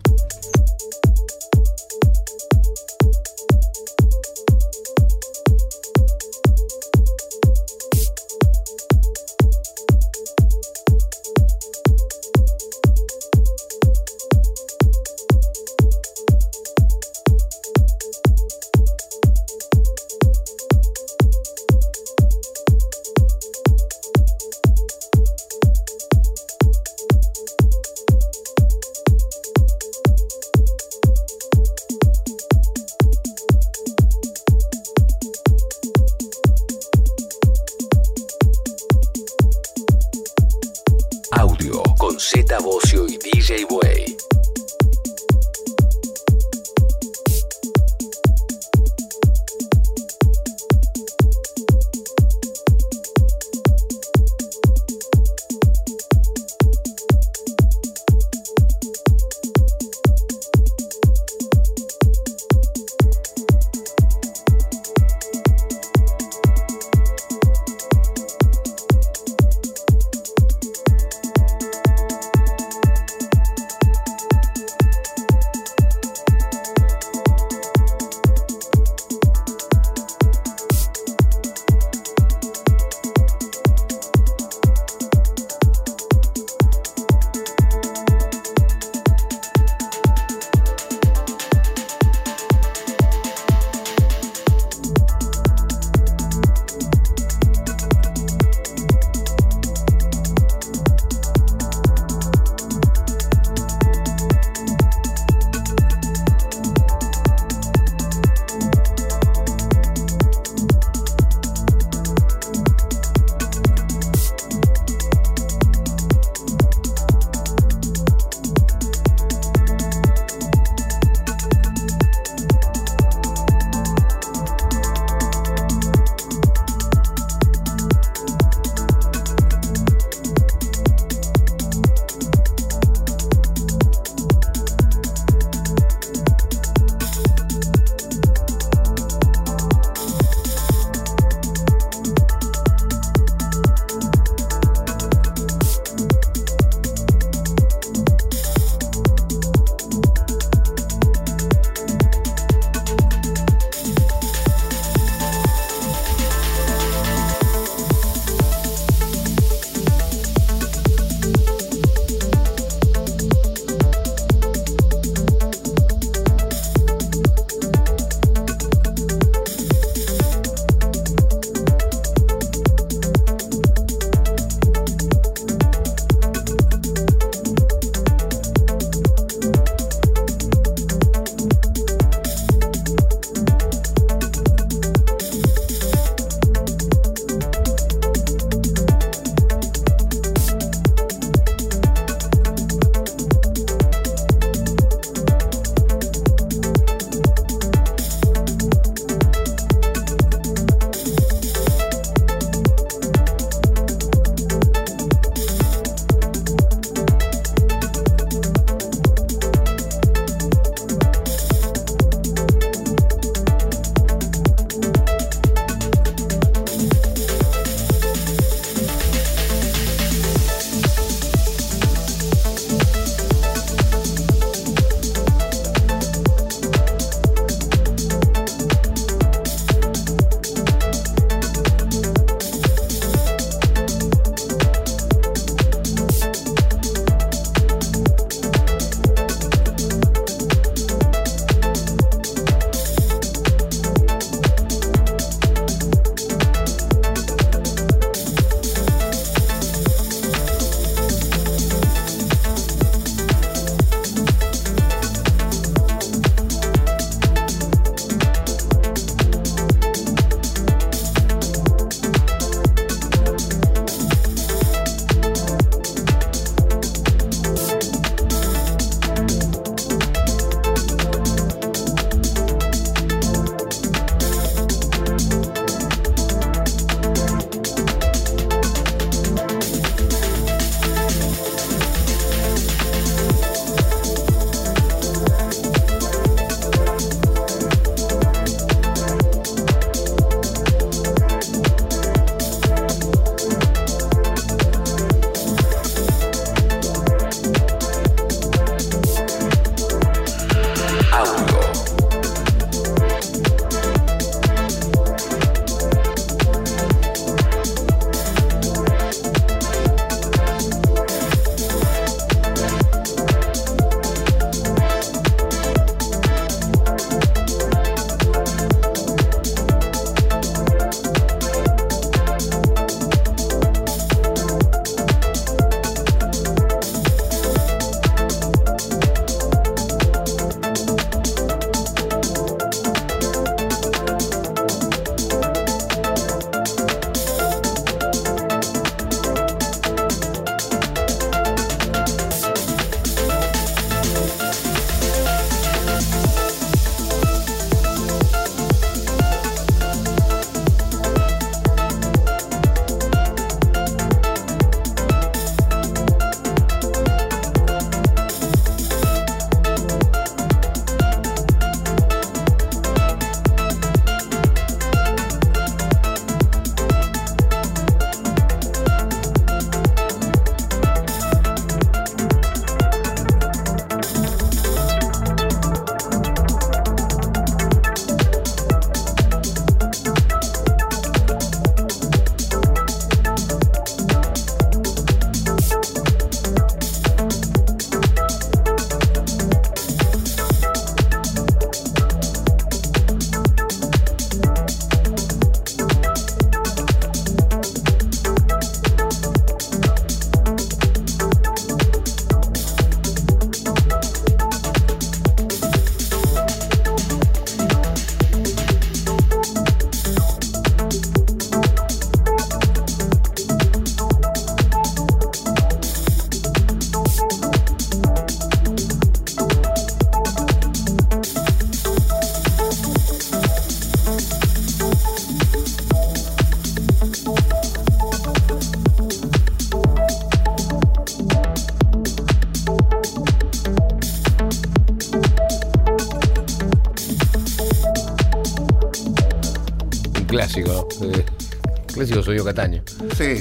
S2: Clásico Subió Cataño.
S3: Sí,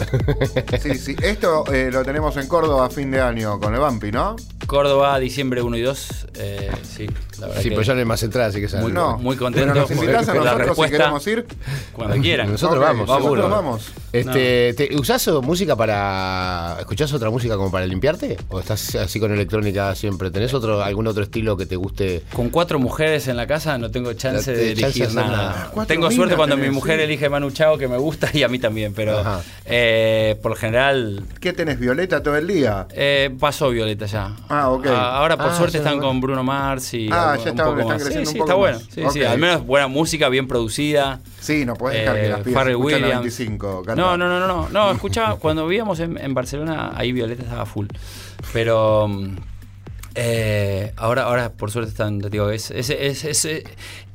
S3: sí, sí. Esto eh, lo tenemos en Córdoba a fin de año con el Vampi, ¿no?
S5: Córdoba, diciembre 1 y 2. eh, sí, la verdad
S2: Sí,
S5: que
S2: pero ya no hay más entradas, así que.
S5: Muy-
S3: No.
S5: muy contento
S3: Pero nos a nosotros si queremos ir.
S5: cuando quieran.
S2: Nosotros vamos, seguro.
S3: nosotros vamos.
S2: Este, ¿te, ¿Usás música para. ¿Escuchás otra música como para limpiarte? ¿O estás así con electrónica siempre? ¿Tenés otro, algún otro estilo que te guste?
S5: Con cuatro mujeres en la casa no tengo chance
S2: No
S5: de
S2: te-
S5: elegir nada. Tengo suerte cuando
S3: tenés,
S5: mi mujer
S3: sí.
S5: elige Manu Chao, que me gusta, y a mí también, pero eh, por lo general
S3: ¿Qué tenés, Violeta, todo el día?
S5: eh, pasó Violeta ya.
S3: Ah, ok.
S5: ahora por
S2: Ah,
S5: suerte
S2: sí,
S5: están
S2: bueno.
S5: con Bruno Mars y
S3: Ah, ya
S5: un
S3: está-
S5: poco
S3: están
S5: más.
S3: creciendo
S5: Sí,
S3: un
S5: sí,
S3: poco
S5: está
S3: más.
S5: bueno. Sí, sí,
S3: Ok.
S5: al menos buena música, bien producida.
S3: Sí, no podés dejar que
S5: Eh,
S3: las pibas
S5: Williams.
S3: 25. canta.
S5: No, no, no, no, no. No, escuchaba, cuando vivíamos en, en Barcelona, ahí Violeta estaba full. Pero mm, eh, ahora, ahora por suerte están, te digo, es, es, es- es, eh,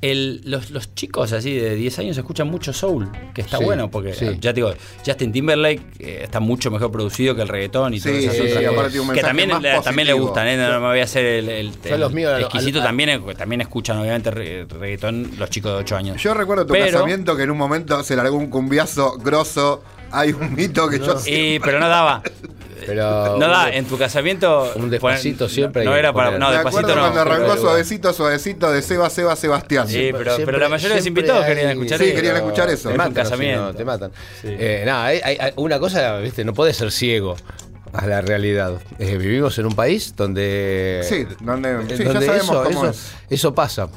S5: el- los, los chicos así de 10 años escuchan mucho soul, que está
S2: Sí,
S5: bueno, porque
S2: sí.
S5: ya te digo, Justin Timberlake eh, está mucho mejor producido que el reggaetón y
S3: Sí,
S5: todas esas otras que
S3: mensaje
S5: también, también le gustan, ¿eh? no, no me voy a hacer el,
S2: los míos, al-
S5: exquisito,
S2: al-
S5: también, también escuchan obviamente re- reggaetón los chicos de 8 años.
S3: Yo recuerdo tu
S5: Pero-
S3: casamiento que en un momento se largó un cumbiazo grosso. Hay un mito que yo
S5: Y, pero no daba. [LAUGHS]
S2: Pero.
S5: No da, en tu casamiento.
S2: un despacito
S5: pon-
S2: siempre
S5: No
S2: que
S5: era para. No,
S3: Me
S5: despacito
S3: acuerdo
S5: no.
S3: cuando arrancó
S2: pero-
S3: suavecito, suavecito de Seba, Seba, Sebastián.
S5: Sí, pero, pero
S2: Siempre-
S5: la mayoría de los invitados
S2: hay-
S5: querían escuchar
S3: Sí,
S5: eso.
S3: querían escuchar eso.
S2: Te
S5: un
S2: matan,
S5: casamiento.
S2: si no, te matan.
S5: Sí.
S2: Eh, nada, hay- hay- hay una cosa, viste, no puedes ser ciego a la realidad. Eh, vivimos en un país donde.
S3: Sí, donde-
S2: eh,
S3: sí, ya sabemos
S2: eso,
S3: cómo
S2: eso-
S3: es.
S2: eso pasa.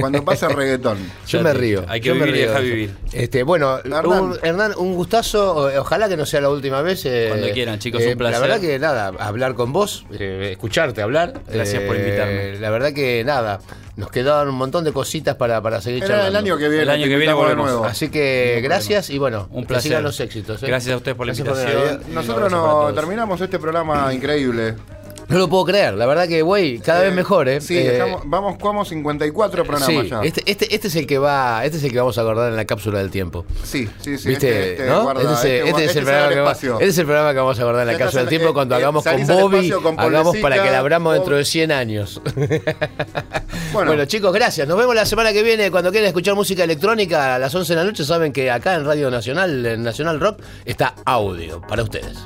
S3: Cuando pasa el [LAUGHS] reggaetón.
S2: Yo me río.
S5: hay que
S2: yo me
S5: vivir y dejar vivir.
S2: Este, bueno,
S3: Hernán.
S2: un, Hernán, un gustazo. Ojalá que no sea la última vez. eh,
S5: Cuando quieran, chicos, un placer.
S2: La verdad que nada, hablar con vos, eh, escucharte hablar.
S5: Gracias por invitarme.
S2: La verdad que nada, nos quedaban un montón de cositas para, para seguir
S3: Era el
S2: charlando.
S3: año que viene.
S5: El año que viene volvemos.
S3: nuevo.
S2: Así que gracias y bueno,
S5: Un
S2: que
S5: placer.
S2: sigan los éxitos. ¿eh?
S5: Gracias a ustedes por la
S2: Gracias
S5: invitación.
S3: Nosotros
S2: Un abrazo para
S3: no terminamos este programa increíble.
S2: No lo puedo creer, la verdad que, güey, cada vez mejor, ¿eh?
S3: Sí,
S2: Eh,
S3: vamos, vamos 54 programas
S2: sí,
S3: ya.
S2: este, este, este es el que va, este es el que vamos a acordar en la cápsula del tiempo.
S3: Sí, sí, sí.
S2: ¿Viste?
S3: este- este
S2: ¿no?
S3: guarda-
S2: este, es, el-
S3: este
S2: es
S3: guarda-
S2: el programa que va-
S3: espacio.
S2: este es el programa que vamos a acordar en la cápsula del tiempo cuando
S3: eh,
S2: hagamos con Bobby,
S3: con
S2: hagamos para que la abramos dentro de 100 años. [LAUGHS]
S3: Bueno,
S2: Bueno, chicos, gracias. Nos vemos la semana que viene. Cuando quieran escuchar música electrónica a las 11 de la noche, saben que acá en Radio Nacional, en Nacional Rock, está audio para ustedes.